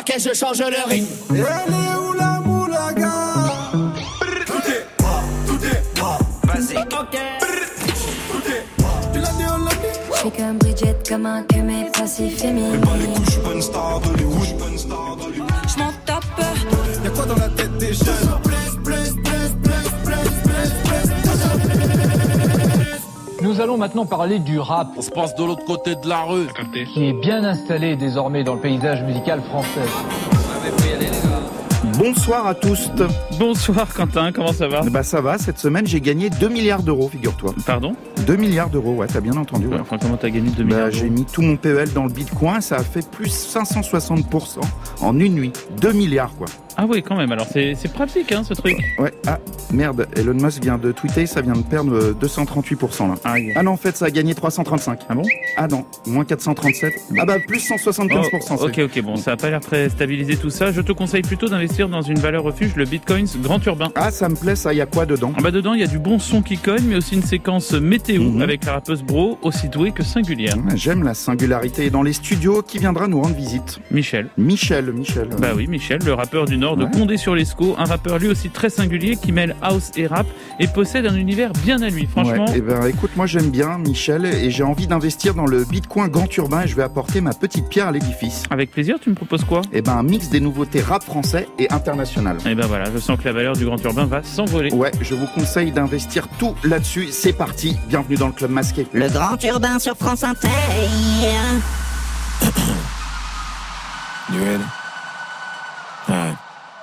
Ok, je change le rythme. Elle est où la moulaga? Tout est moi, tout est moi. Basique. Ok. Tout est moi. Tu l'as dit, on l'a dit? Je suis comme Bridget, comme un que mais pas si féminine. Pas les couches, je suis pas une star d'Hollywood. Je suis pas une star d'Hollywood. Je Nous allons maintenant parler du rap, On se passe de l'autre côté de la rue. qui est bien installé désormais dans le paysage musical français. Bonsoir à tous. Bonsoir Quentin, comment ça va? Bah ça va, cette semaine j'ai gagné 2 milliards d'euros, figure-toi. Pardon? 2 milliards d'euros, ouais, t'as bien entendu. ouais. Enfin, comment t'as gagné 2 Bah, milliards j'ai mis tout mon PEL dans le bitcoin, ça a fait plus 560% en une nuit. 2 milliards quoi. Ah oui, quand même, alors c'est pratique hein, ce truc. Ouais, ah merde, Elon Musk vient de tweeter, ça vient de perdre euh, 238% là. Ah, Ah non, en fait ça a gagné 335. Ah bon? Ah non, moins 437. Ah bah plus 175%. Oh, c'est- Ok, ok, bon, ça a pas l'air très stabilisé tout ça. Je te conseille plutôt d'investir dans une valeur refuge, le Bitcoin Grand Urbain. Ah ça me plaît, ça y a quoi dedans? En bas dedans, il y a du bon son qui cogne, mais aussi une séquence météo Mhm. avec la rappeuse Bro, aussi douée que singulière. Ah, J'aime la singularité Et dans les studios. Qui viendra nous rendre visite? Michel. Michel, Michel. Bah oui, Michel, le rappeur du Nord de Ouais. Condé-sur-Lescaut, un rappeur lui aussi très singulier qui mêle house et rap et possède un univers bien à lui. Franchement, Ouais, eh ben, écoute, moi j'aime bien Michel et j'ai envie d'investir dans le Bitcoin Grand Urbain et je vais apporter ma petite pierre à l'édifice. avec plaisir, tu me proposes quoi? Et ben un mix des nouveautés rap français et international. Et ben voilà, je sens que la valeur du Grand Urbain va s'envoler. Ouais, je vous conseille d'investir tout là-dessus. C'est parti, bienvenue dans le club masqué. Le grand urbain sur France Inter. You ready? Alright.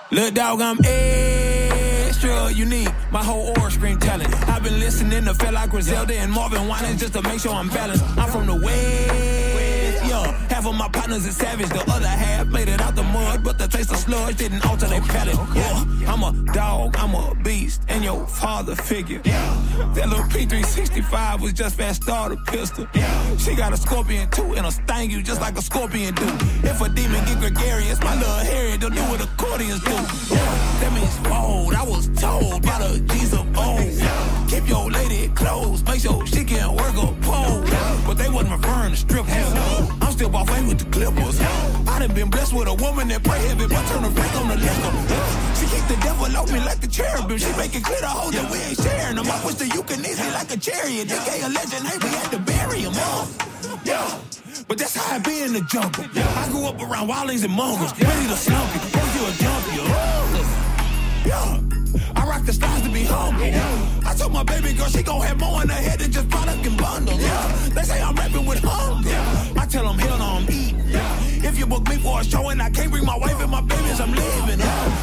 Look, dog, I'm extra unique. My whole aura scream talent. I've been listening to Fela Griselda and Marvin Winans just to make sure I'm balanced. I'm from the West. Half of my partners is savage, the other half made it out the mud, but the taste of sludge didn't alter their palate. Yeah, I'm a dog, I'm a beast, and your father figure. Yeah. That little P365 was just fast starter pistol. She got a scorpion too, and a sting you just like a scorpion do. If a demon get gregarious, my little Harry don't do what accordions do. Yeah. That means bold. I was told by the G's of old. Keep your lady close, make sure she can work a pole. But they wasn't referring to strippers. I'm still off with the Clippers. I done been blessed with a woman that pray heavy, but turn her back on the liquor. She kick the devil me like the cherubim. She make it clear to hold that we ain't sharing them. I push the euthanasia like a chariot. They gay a legend, hey, we had to bury him. Yeah. But that's how I be in the jungle. I grew up around wildlings and mongrels, ready to slump you. First you a junkie. Yeah. I rock the stars to be humble. I told my baby girl she gon' have more in her head than just product and bundles. Yeah. They say I'm rapping with hunger. I You book me for a show and I can't bring my wife and my babies, I'm leaving.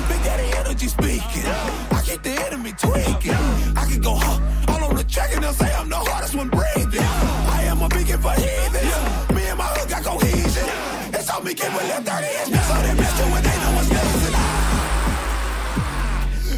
Big Daddy energy speaking. I keep the enemy tweaking. I can go huh, all on the track and they'll say I'm the hardest one breathing. I am a beacon for heathens. Me and my hood got cohesion. It's on me, kid, with that 30 inch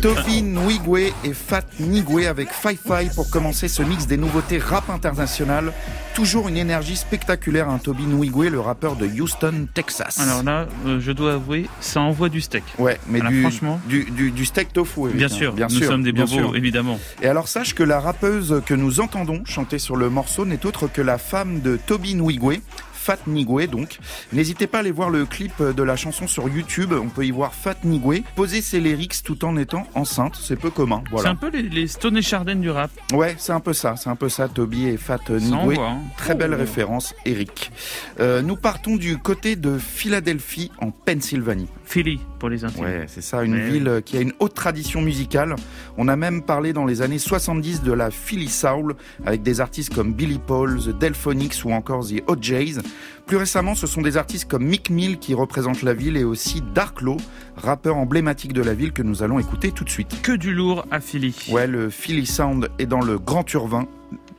Toby Nwigwe et Fat Nigwe avec Fi Fi pour commencer ce mix des nouveautés rap international. Toujours une énergie spectaculaire, un Toby Nwigwe, le rappeur de Houston, Texas. Alors là, euh, je dois avouer, ça envoie du steak. Ouais, mais Alors, du, franchement- du, du, du steak tofu. Bien sûr, bien nous sûr, sommes des bobos, évidemment. Et alors sache que la rappeuse que nous entendons chanter sur le morceau n'est autre que la femme de Toby Nwigwe. Fat Nigwe donc. N'hésitez pas à aller voir le clip de la chanson sur YouTube, on peut y voir Fat Nigwe poser ses lyrics tout en étant enceinte, c'est peu commun. C'est un peu les, les Stone et Chardin du rap. Ouais, c'est un peu ça, c'est un peu ça Toby et Fat Nigwe. hein. Très belle Oh. référence, Eric. Euh, nous partons du côté de Philadelphie en Pennsylvanie. Philly, pour les intimes. Ouais, c'est ça, une ville qui a une haute tradition musicale. On a même parlé dans les années 70 de la Philly Soul, avec des artistes comme Billy Paul, The Delphonics ou encore The OJs. Plus récemment, ce sont des artistes comme Mick Mill qui représentent la ville et aussi Dark Law, rappeur emblématique de la ville que nous allons écouter tout de suite. Que du lourd à Philly. Ouais, le Philly Sound est dans le Grand Urbain.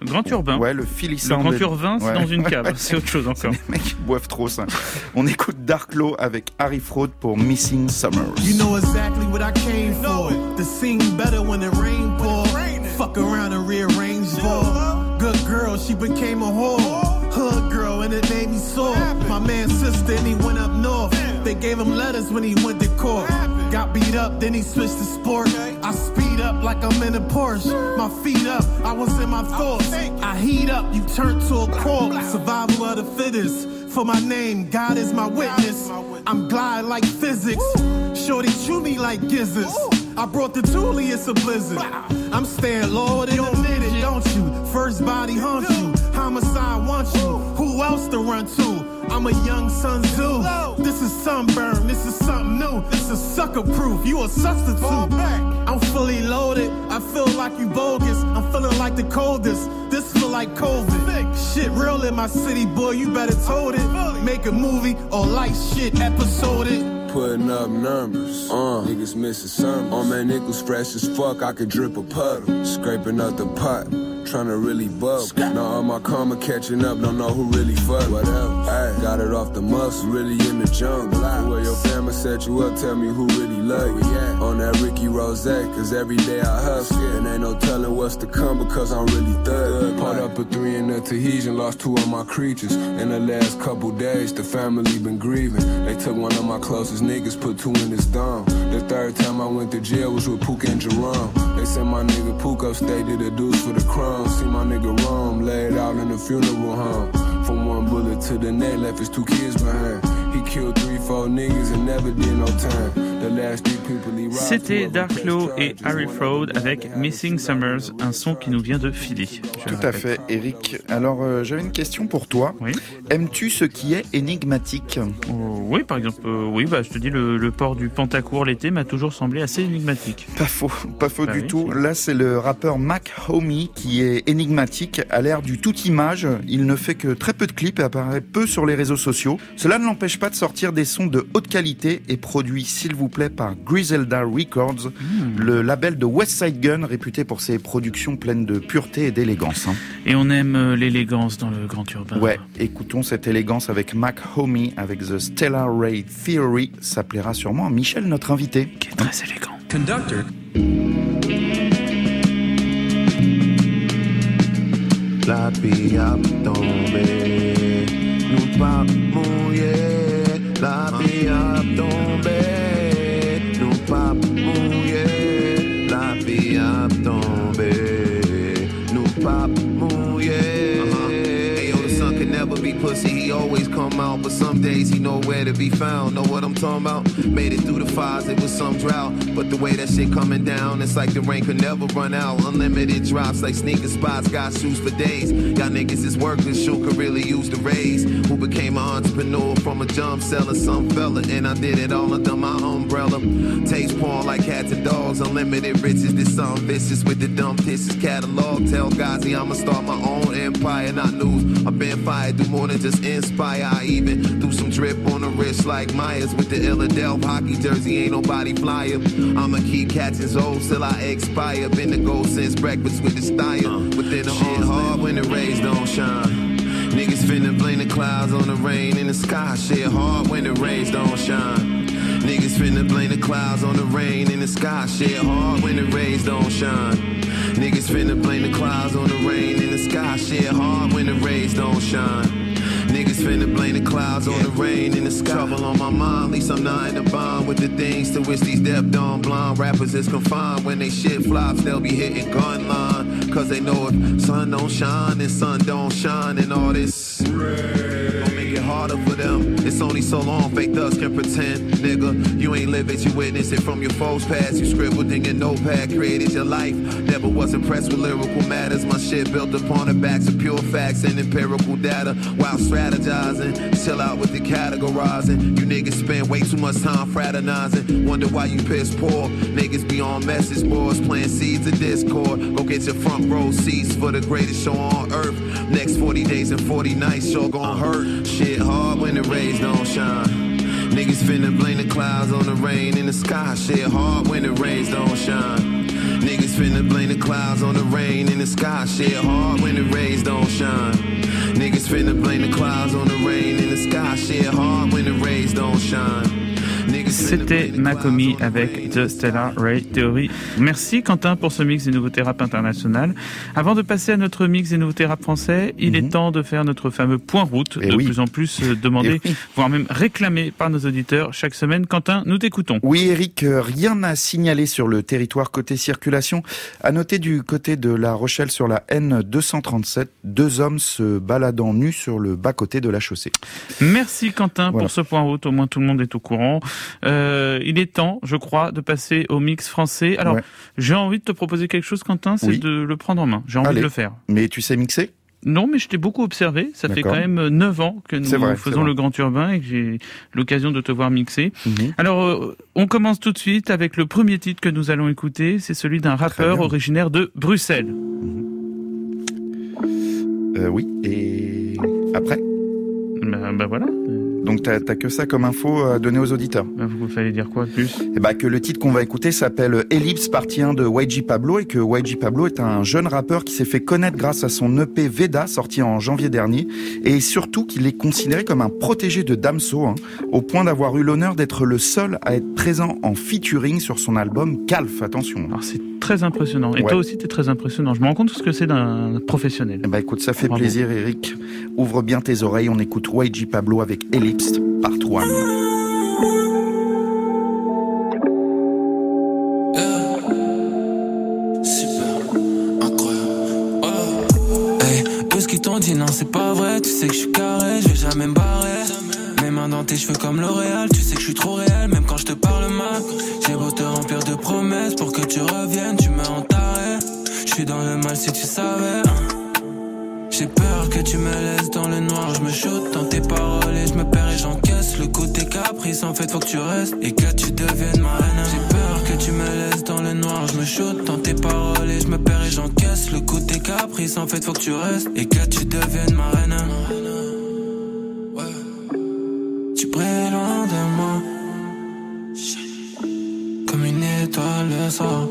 Grand urbain. Ouais, le Philly Le grand urbain, c'est Ouais. dans une cave. C'est autre chose encore. Les mecs ils boivent trop ça. On écoute Dark Law avec Harry Fraud pour Missing Summers. You know exactly what I came for. To sing better when the rain pour. Fuck around and rearrange for. Good girl, she became a whore. Hood girl, and it made me sore. My man sister, and he went up north. They gave him letters when he went to court. Got beat up, then he switched to sport. I speed up like I'm in a Porsche. My feet up, I was in my thoughts. I heat up, you turn to a corpse. Survival of the fittest. for my name. God is my witness. I'm glide like physics. Shorty chew me like gizzards. I brought the toolie, it's a blizzard. I'm staying lower than a minute, don't you? First body hunt you. Homicide wants you. Who else to run to? I'm a young Sun Tzu. This is sunburn, this is something new. This is sucker proof, you a substitute. I'm fully loaded, I feel like you bogus. I'm feeling like the coldest. This feel like COVID. Shit real in my city, boy, you better told it. Make a movie or like shit episode it Putting up numbers, uh, niggas missing some. On my nickels fresh as fuck, I could drip a puddle. Scraping up the pot trying to really bub. Now all my karma catching up, don't know who really fuck. What else? Ay, got it off the muscle, really in the jungle. Where your family set you up, tell me who really love you. On that Ricky Rose, cause every day I hustle. And ain't no telling what's to come because I'm really thug. Part up a three in the Tahitian, lost two of my creatures. In the last couple days, the family been grieving. They took one of my closest niggas, put two in his thumb. The third time I went to jail was with Pook and Jerome. They sent my nigga Pook upstate to the deuce for the crime. See my nigga Rome laid out in the funeral home. From one bullet to the neck, left his two kids behind. He killed three, four niggas and never did no time. The last three people he robbed. C'était Dark Law et Harry Fraud avec Missing Summers, un son qui nous vient de Philly. Tout à fait, Eric. Alors, euh, j'avais une question pour toi. Oui. Aimes-tu ce qui est énigmatique? Euh, oui, par exemple, euh, oui, bah, je te dis, le, le port du pantacourt l'été m'a toujours semblé assez énigmatique. Pas faux, pas faux Bah du oui, tout. Là, c'est le rappeur Mac Homie qui est énigmatique, à l'ère du tout image. Il ne fait que très peu de clips et apparaît peu sur les réseaux sociaux. Cela ne l'empêche pas de sortir des sons de haute qualité et produit, s'il vous plaît, par Griselda Records, Hmm. le label de West Side Gun, réputé pour ses productions pleines de pureté et d'élégance. hein. Et on aime euh, l'élégance dans le grand urbain. Ouais, écoutons cette élégance avec Mac Homie, avec The Stellar Ray Theory. Ça plaira sûrement à Michel, notre invité. Qui est très élégant. Conductor. La vie a tombé, nous pas. La vie a tombé, nous pas mouiller. La vie a tombé, nous pas mouiller. Hey, yo, the sun can never be pussy. Always come out, but some days he nowhere to be found. Know what I'm talking about? Made it through the fires, it was some drought. But the way that shit coming down, it's like the rain could never run out. Unlimited drops like sneaker spots, got shoes for days. Y'all niggas is workers, shoe could really use the raise. Who became an entrepreneur from a jump selling some fella, and I did it all under my umbrella. Taste porn like cats and dogs, unlimited riches. This some vicious with the dumb pisses catalog. Tell Gazi I'ma start my own empire, not news. I've been fired, do more than just inspire. I even do some drip on the wrist like Myers with the Illadelph hockey jersey. Ain't nobody flyer. I'ma keep catching O's till I expire. Been the gold since breakfast with the style. Uh, Within the shit hard when the rays don't shine. Niggas finna blame the clouds on the rain in the sky. Shit hard when the rays don't shine. Niggas finna blame the clouds on the rain in the sky. Shit hard when the rays don't shine. Niggas finna blame the clouds on the rain in the sky. Shit hard when the rays don't shine. Niggas finna blame the clouds on the rain in the sky. Trouble on my mind, least I'm not in a bond with the things to which these deaf, dumb, blind rappers is confined. When they shit flops, they'll be hitting gun line. Cause they know if sun don't shine, then sun don't shine, and all this. Make it harder for them. It's only so long fake thugs can pretend, nigga. You ain't live it, you witness it from your foes past. You scribbled in your notepad, created your life. Never was impressed with lyrical matters. My shit built upon the backs of pure facts and empirical data. While strategizing, chill out with the categorizing. You niggas spend way too much time fraternizing. Wonder why you piss poor. Niggas be on message boards, playing seeds of discord. Go get your front row seats for the greatest show on earth. Next 40 days and 40 nights, sure gon' hurt. Shit hard when the rays don't shine. Niggas finna blame the clouds on the rain in the sky. Shit hard when the rays don't shine. Niggas finna blame the clouds on the rain in the sky. Shit hard when the rays don't shine. Niggas finna blame the clouds on the rain in the sky. Shit hard when the rays don't shine. C'était Macomi avec The Stellar Ray Theory. Merci Quentin pour ce mix des nouveautés rap international. Avant de passer à notre mix des nouveautés rap français, il est temps de faire notre fameux point route, Eh de oui. plus en plus euh, demandé, Eh oui. voire même réclamé par nos auditeurs chaque semaine. Quentin, nous t'écoutons. Oui, Eric, euh, rien à signaler sur le territoire côté circulation. À noter du côté de La Rochelle sur la N237, deux hommes se baladant nus sur le bas-côté de la chaussée. Merci Quentin Voilà. pour ce point route, au moins tout le monde est au courant. Euh, il est temps, je crois, de passer au mix français. Alors, Ouais. j'ai envie de te proposer quelque chose Quentin, c'est Oui. de le prendre en main. J'ai envie Allez. de le faire. Mais tu sais mixer? Non, mais je t'ai beaucoup observé. Ça fait quand même 9 ans que nous vrai, faisons le Grand Urbain et que j'ai l'occasion de te voir mixer. Mhm. Alors, euh, on commence tout de suite avec le premier titre que nous allons écouter. C'est celui d'un rappeur originaire de Bruxelles. Euh, Oui, et après? Ben, ben voilà. Donc t'as que ça comme info à donner aux auditeurs. Vous fallait dire quoi de plus? Eh bah, que le titre qu'on va écouter s'appelle Ellipse, partie 1 de YG Pablo, et que YG Pablo est un jeune rappeur qui s'est fait connaître grâce à son EP Veda, sorti en janvier dernier, et surtout qu'il est considéré comme un protégé de Damso, hein, au point d'avoir eu l'honneur d'être le seul à être présent en featuring sur son album Calf, attention. Alors, très impressionnant. Et Ouais. toi aussi, t'es très impressionnant. Je me rends compte de ce que c'est d'un professionnel. Eh bah écoute, ça fait Bravo. plaisir Eric. Ouvre bien tes oreilles, on écoute YG Pablo avec Ellipse, part 1. Super, incroyable. Hey, eux ce qu'ils t'ont dit, non, c'est pas vrai. Tu sais que je suis carré, je vais jamais me barrer. Mes mains dans tes cheveux comme L'Oréal. Tu sais que je suis trop réel, même quand je te parle mal. J'ai beau te pour que tu reviennes, tu me en taré. Je suis dans le mal si tu savais. J'ai peur que tu me laisses dans le noir, je me shoot dans tes paroles et je me perds et j'encaisse le coup de tes caprices. En fait, faut que tu restes et que tu deviennes ma reine. J'ai peur que tu me laisses dans le noir, je me dans tes paroles et je me perds et j'encaisse le coup de tes caprices. En fait, faut que tu restes et que tu deviennes ma reine. Ouais. Tu comme une étoile le soir.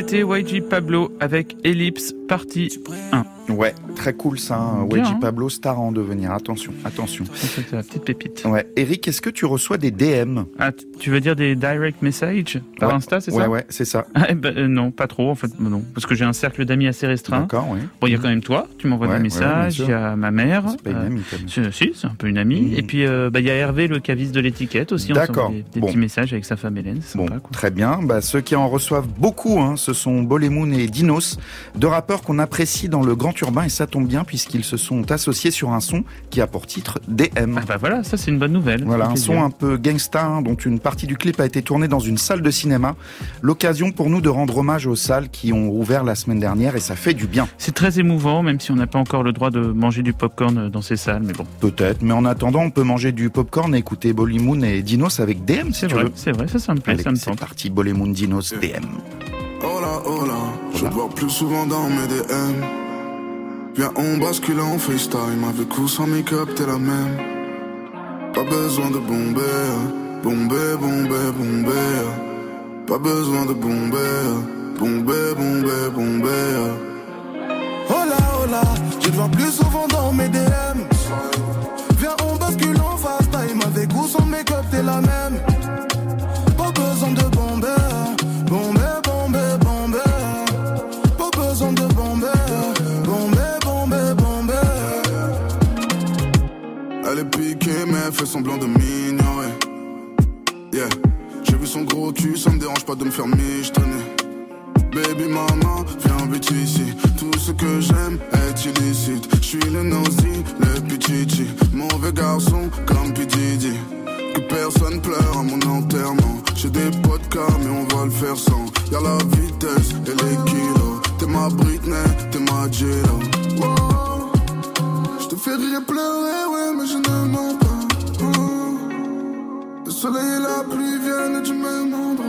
C'était YG Pablo avec Ellipse, partie 1. Ouais, très cool ça, hein. Bien, YG hein. Pablo, star en devenir, attention, attention. C'est la petite pépite. Ouais, Eric, est-ce que tu reçois des DM Ah, tu- veux dire des direct messages par Ouais. Insta, c'est Ouais, ça ouais, c'est ça. Ah, eh ben, euh, non, pas trop en fait, non, parce que j'ai un cercle d'amis assez restreint. D'accord, oui. Bon, il y a quand même toi, tu m'envoies Ouais, des ouais, messages, il y a ma mère. C'est pas une euh, amie, quand même. si, si, c'est un peu une amie. Mhm. Et puis, euh, bah, il y a Hervé, le caviste de l'étiquette aussi. on D'accord. Des, des Bon. petits messages avec sa femme Hélène, c'est Bon, sympa. quoi. très bien. Bah, ceux qui en reçoivent beaucoup, hein, ce sont Bolemoon et Dinos, deux rappeurs qu'on apprécie dans le grand urbain, et ça tombe bien puisqu'ils se sont associés sur un son qui a pour titre DM. Ah bah voilà, ça c'est une bonne nouvelle. Voilà, un son un peu gangsta, hein, dont une partie du clip a été tournée dans une salle de cinéma. L'occasion pour nous de rendre hommage aux salles qui ont ouvert la semaine dernière, et ça fait du bien. C'est très émouvant, même si on n'a pas encore le droit de manger du popcorn euh, dans ces salles, mais bon. Peut-être, mais en attendant, on peut manger du popcorn et écouter Bolemoon et Dinos avec DM, si C'est tu vrai, veux. c'est vrai, ça, ça me plaît, Allez, ça me c'est tente. parti, Bolemoon, Dinos, DM. Oh là, oh là, je plus souvent dans mes DM. Viens, on bascule en FaceTime. Avec ou sans make-up, t'es la même. Pas besoin de bomber, Bombé, bombé, bombé, pas besoin de bomber. Bombé, bombé, bombé. Oh là, oh là, je te vois plus souvent dans mes DM. Viens, on bascule en fast time. Avec ou sans make-up, t'es la même. Pas besoin de bomber. Bombé, bombé, bombé. Pas besoin de bomber. Bombé, bombé, bombé. Elle est piquée, mais elle fait semblant de mire j'ai vu son gros cul, ça me dérange pas de me faire michetonner. Baby maman, viens vite ici. Tout ce que j'aime est illicite. Je suis le nosy, le pichichi. Mauvais garçon comme Pididi. Que personne pleure à mon enterrement. J'ai des podcasts, mais on va le faire sans. Y'a la vitesse et les kilos. T'es ma Britney, t'es ma Jello. Wow. Je te fais rire pleurer, ouais, mais je ne mens pas. Le soleil et la pluie viennent du même endroit.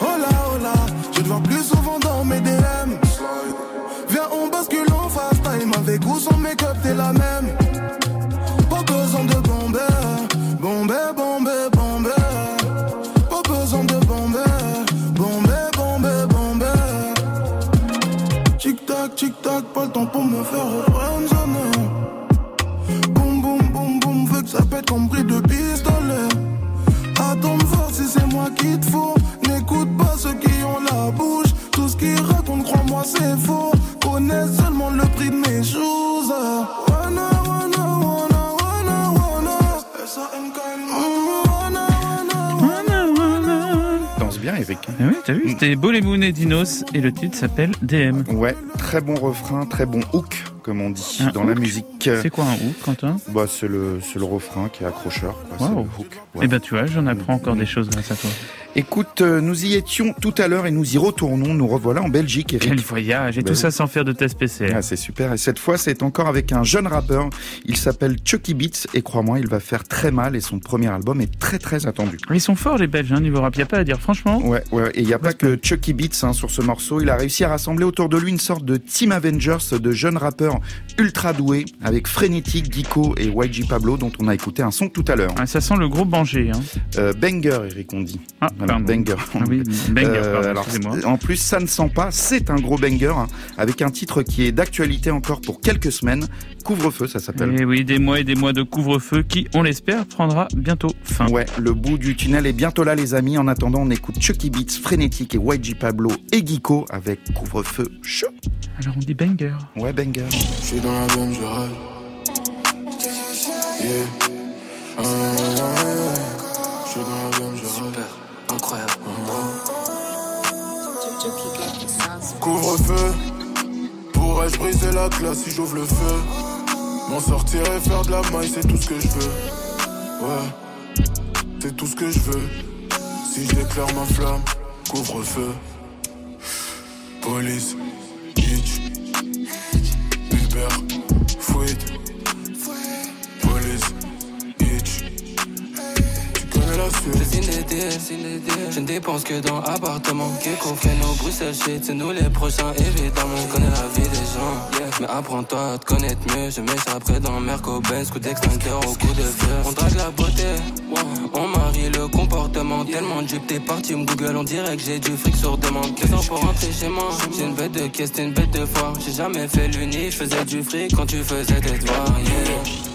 Oh là, oh là, je te vois plus souvent dans mes DM. Viens, on bascule en fast time. Avec ou sans make-up, t'es la même. Pas besoin de bomber, bomber, bomber, bomber. Pas besoin de bomber, bomber, bomber, bomber. Tic-tac, tic-tac, pas le temps pour me faire friendzone. Boum, boum, boum, boum, veux que ça pète comme pris de pistolet. Qui te faut. N'écoute pas ceux qui ont la bouche. Tout ce qu'ils racontent, crois-moi, c'est faux. Connais seulement le prix de mes choses. Wana, wana, wana, wana, wana. Danse bien, Eric. Ah oui, t'as vu, c'était Bolemoun et Dinos et le titre s'appelle DM. Ouais, très bon refrain, très bon hook, comme on dit Un dans la musique. C'est quoi un hook, Quentin? Bah, C'est le, le refrain qui est accrocheur. quoi, Wow. hook. Eh ben tu vois, j'en apprends encore des choses grâce à toi. Écoute, euh, nous y étions tout à l'heure et nous y retournons. Nous revoilà en Belgique, Eric. Quel voyage Et Ben tout oui. ça sans faire de test PCR. Ah, c'est super. Et cette fois, c'est encore avec un jeune rappeur. Il s'appelle Chucky Beats et crois-moi, il va faire très mal et son premier album est très très attendu. Ils sont forts les Belges, hein, niveau rap, y a pas à dire, franchement. Ouais, ouais. Et il n'y a pas que Chucky Beats hein, sur ce morceau. Il a réussi à rassembler autour de lui une sorte de Team Avengers de jeunes rappeurs ultra doués avec Frenetic, Geeko et YG Pablo dont on a écouté un son tout à l'heure. Ah, ça sent le gros banger. Hein. Euh, banger, Eric, on dit. Ah, Voilà, banger. Ah oui, banger, Euh, pardon, alors, excusez-moi. en plus, ça ne sent pas, c'est un gros banger, hein, avec un titre qui est d'actualité encore pour quelques semaines. Couvre-feu, ça s'appelle. Et oui, des mois et des mois de couvre-feu qui, on l'espère, prendra bientôt fin. Ouais, le bout du tunnel est bientôt là, les amis. En attendant, on écoute Chucky Beats, Frénétique et YG Pablo et Geeko avec Couvre-feu chaud. Alors on dit banger. Ouais, banger. Je suis dans la bombe, je rêve. Yeah. Ah, Je suis dans la bombe, je rêve. Incroyable. Couvre-feu. Pourrais-je briser la glace si j'ouvre le feu? M'en sortir et faire de la maille, c'est tout ce que je veux. Ouais, c'est tout ce que je veux. Si je déclare ma flamme, couvre-feu. Police, Uber, fouette. Je deals, je ne dépense que dans appartement. Gecko fait nos Bruxelles shit, c'est nous les prochains évidemment. Je connais la vie des gens, yeah. mais apprends-toi à te connaître mieux. Je mets ça après dans Merco Benz, coup d'extincteur au coup de feu. On drague la beauté, on marie le comportement. Tellement de t'es parti, me Google, on dirait que j'ai du fric sur demande. Deux ans pour rentrer chez moi, j'ai une bête de caisse, t'es une bête de foire. J'ai jamais fait l'uni, je faisais du fric quand tu faisais tes devoirs, yeah.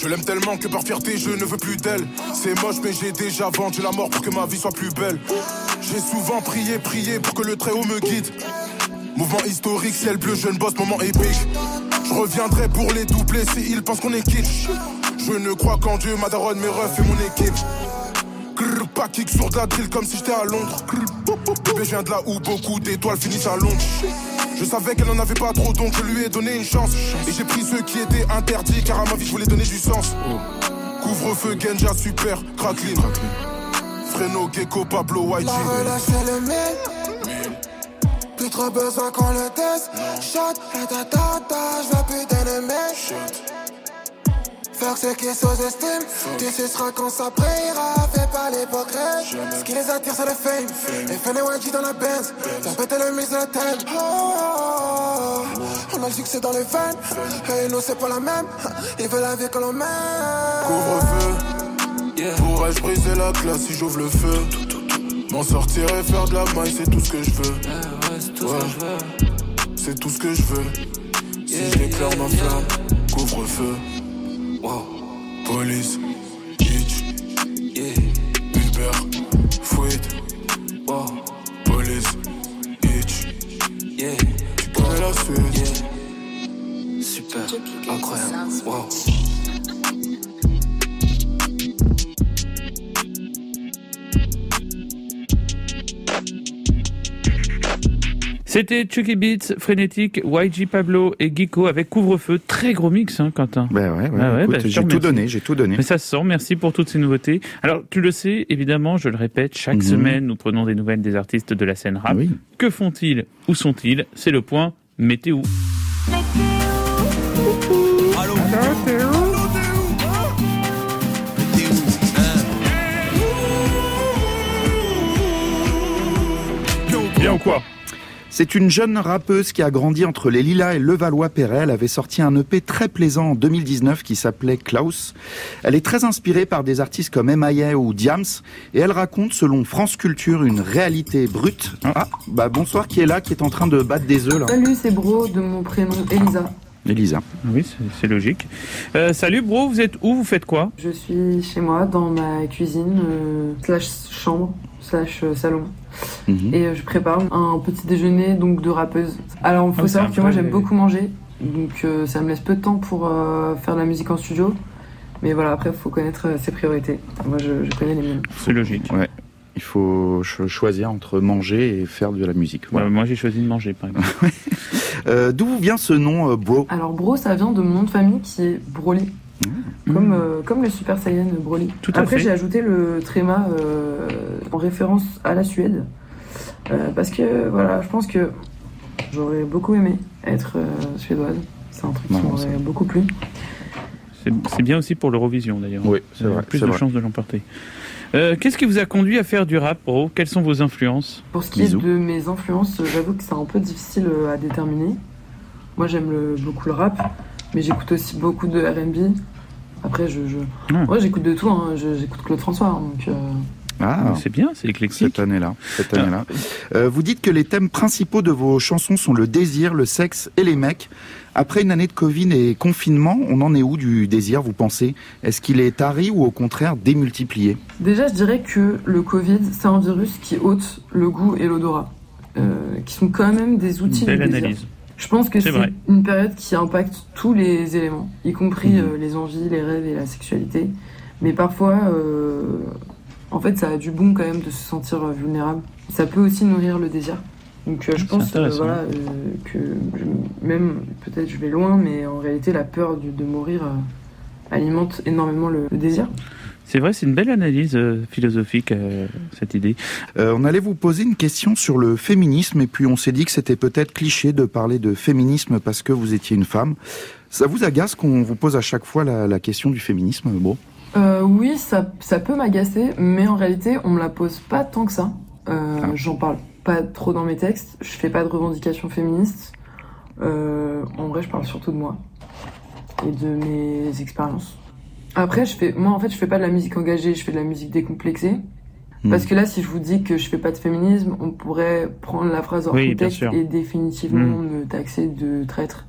Je l'aime tellement que par fierté je ne veux plus d'elle. C'est moche mais j'ai déjà vendu la mort pour que ma vie soit plus belle. J'ai souvent prié, prié pour que le très haut me guide. Mouvement historique, ciel bleu, jeune boss, moment épique. Je reviendrai pour les doubler si ils pensent qu'on est kitsch. Je ne crois qu'en Dieu, ma daronne, mes refs et mon équipe. Grrr, pas kick sur de drill comme si j'étais à Londres. Grrr, Bébé, je viens de là où beaucoup d'étoiles finissent à Londres. Je savais qu'elle en avait pas trop, donc je lui ai donné une chance. Et j'ai pris ceux qui étaient interdits, car à ma vie je voulais donner du sens. Couvre-feu, Genja, super, crackling. Freno, Gecko, Pablo, YG. La relâche le mille Plus trop besoin qu'on le teste Shot, ratatata, j'veux plus d'ennemis Fuck ceux qui sous-estiment Tu suceras quand ça priera Fais pas l'hypocrite Ce qui les attire c'est le fame. Et YG dans la Benz. Ça pète le mix de la thème oh, oh, oh. On a le succès dans les veines. Et nous c'est pas la même. Ils veulent la vie que l'on mène. Couvre-feu. Pourrais-je briser la glace si j'ouvre le feu? M'en sortir et faire de la maille, c'est tout ce que je veux. c'est tout ce que je veux. C'est tout ce que je veux. Si je déclare ma flamme, couvre-feu. Police, hitch, Uber, fouette. Police, hitch. Tu connais la suite. Super, incroyable. Wow. C'était Chucky Beats, Frénétique, YG Pablo et Geeko avec Couvre-feu. Très gros mix, hein, Quentin. Ben ouais, ouais, ah bah, j'ai tout donné, j'ai tout donné. Mais ça se sent, merci pour toutes ces nouveautés. Alors, tu le sais, évidemment, je le répète, chaque mhm. semaine, nous prenons des nouvelles des artistes de la scène rap. Oui. Que font-ils Où sont-ils? C'est le point météo. C'est une jeune rappeuse qui a grandi entre les Lilas et Levallois-Perret. Elle avait sorti un EP très plaisant en 2019 qui s'appelait Klaus. Elle est très inspirée par des artistes comme M.I.A. ou Diams et elle raconte, selon France Culture, une réalité brute. Ah, bah bonsoir, qui est là, qui est en train de battre des œufs là Salut, c'est Bro de mon prénom Elisa. Elisa. Oui, c'est logique. Euh, salut Bro, vous êtes où Vous faites quoi? Je suis chez moi, dans ma cuisine, euh, slash chambre, slash euh, salon. Mhm. Et je prépare un petit déjeuner donc de rappeuse. Alors il faut ah, savoir que moi j'aime beaucoup manger, donc ça me laisse peu de temps pour faire de la musique en studio. Mais voilà, après il faut connaître ses priorités. Moi je, connais les miennes. C'est logique. Ouais. Il faut choisir entre manger et faire de la musique. moi j'ai choisi de manger par exemple. Euh, d'où vient ce nom, euh, Bro? Alors, Bro, ça vient de mon nom de famille qui est Broly. Mmh. Comme, euh, comme le Super Saiyan Broly. Tout Après, j'ai ajouté le tréma en référence à la Suède. parce que, voilà, je pense que j'aurais beaucoup aimé être suédoise. C'est un truc qui m'aurait beaucoup plu. C'est bien aussi pour l'Eurovision d'ailleurs. Oui, c'est vrai. Plus de chances de l'emporter. Euh, qu'est-ce qui vous a conduit à faire du rap, Bro Quelles sont vos influences? Pour ce qui est de mes influences, j'avoue que c'est un peu difficile euh, à déterminer. Moi, j'aime beaucoup le rap, mais j'écoute aussi beaucoup de R&B. Après, je, Ouais, j'écoute de tout. Hein. J'écoute Claude François, hein, donc. Euh, ah, c'est bien, c'est éclectique. Cette année-là. Cette année-là. Ah. vous dites que les thèmes principaux de vos chansons sont le désir, le sexe et les mecs. Après une année de Covid et confinement, on en est où du désir, vous pensez? Est-ce qu'il est tari ou au contraire démultiplié? Déjà, je dirais que le Covid, c'est un virus qui ôte le goût et l'odorat, euh, qui sont quand même des outils Belle de analyse. Je pense que c'est une période qui impacte tous les éléments, y compris mhm. euh, les envies, les rêves et la sexualité. Mais parfois, euh, en fait, ça a du bon quand même de se sentir vulnérable. Ça peut aussi nourrir le désir. Donc euh, je pense euh, voilà, euh, que même peut-être je vais loin, mais en réalité la peur de mourir alimente énormément le, désir. C'est vrai, c'est une belle analyse philosophique, cette idée. on allait vous poser une question sur le féminisme, et puis on s'est dit que c'était peut-être cliché de parler de féminisme parce que vous étiez une femme. Ça vous agace qu'on vous pose à chaque fois la, question du féminisme, bon Oui, ça, ça peut m'agacer, mais en réalité, on me la pose pas tant que ça. Ah. J'en parle pas trop dans mes textes. Je fais pas de revendications féministes. Euh, en vrai, je parle surtout de moi et de mes expériences. Après, je fais, moi, en fait, je fais pas de la musique engagée, je fais de la musique décomplexée. Hmm. Parce que là, si je vous dis que je fais pas de féminisme, on pourrait prendre la phrase hors contexte et définitivement hmm. me taxer de traître.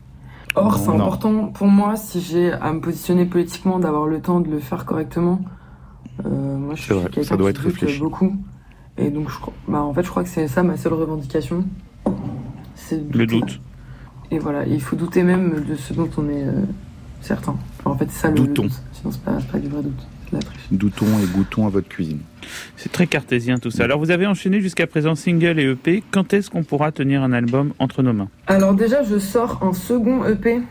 Or, c'est important pour moi, si j'ai à me positionner politiquement, d'avoir le temps de le faire correctement. Euh, moi, je suis quelqu'un ça doit être réfléchi. beaucoup. Et donc, je, bah, en fait, je crois que c'est ça ma seule revendication. C'est le doute. Et voilà, il faut douter même de ce dont on est euh, certain. en fait, c'est ça le Doutons. doute. Sinon, c'est pas, pas du vrai doute. Doutons et goûtons à votre cuisine. C'est très cartésien tout ça. Alors vous avez enchaîné jusqu'à présent single et EP. Quand est-ce qu'on pourra tenir un album entre nos mains? Alors déjà, je sors un second EP.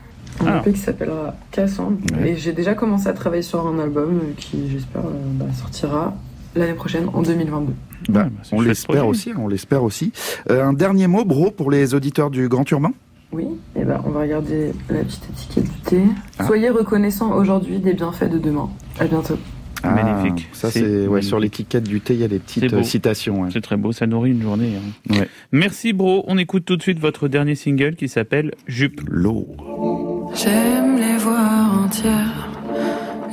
Un ah. EP qui s'appellera Cassandre. Et j'ai déjà commencé à travailler sur un album qui, j'espère, euh, bah, sortira l'année prochaine, en 2022. Bah, bah, on l'espère aussi, on l'espère aussi. Euh, un dernier mot, Bro, pour les auditeurs du Grand Urbain? Oui, et eh ben, on va regarder la petite étiquette du thé. Ah. Soyez reconnaissants aujourd'hui des bienfaits de demain. À bientôt. Ah, magnifique. Ça, c'est ouais, sur l'étiquette du thé, il y a des petites euh, citations. C'est très beau, ça nourrit une journée. Hein. Merci, bro. On écoute tout de suite votre dernier single qui s'appelle Jupe. L'eau. J'aime les voir entières.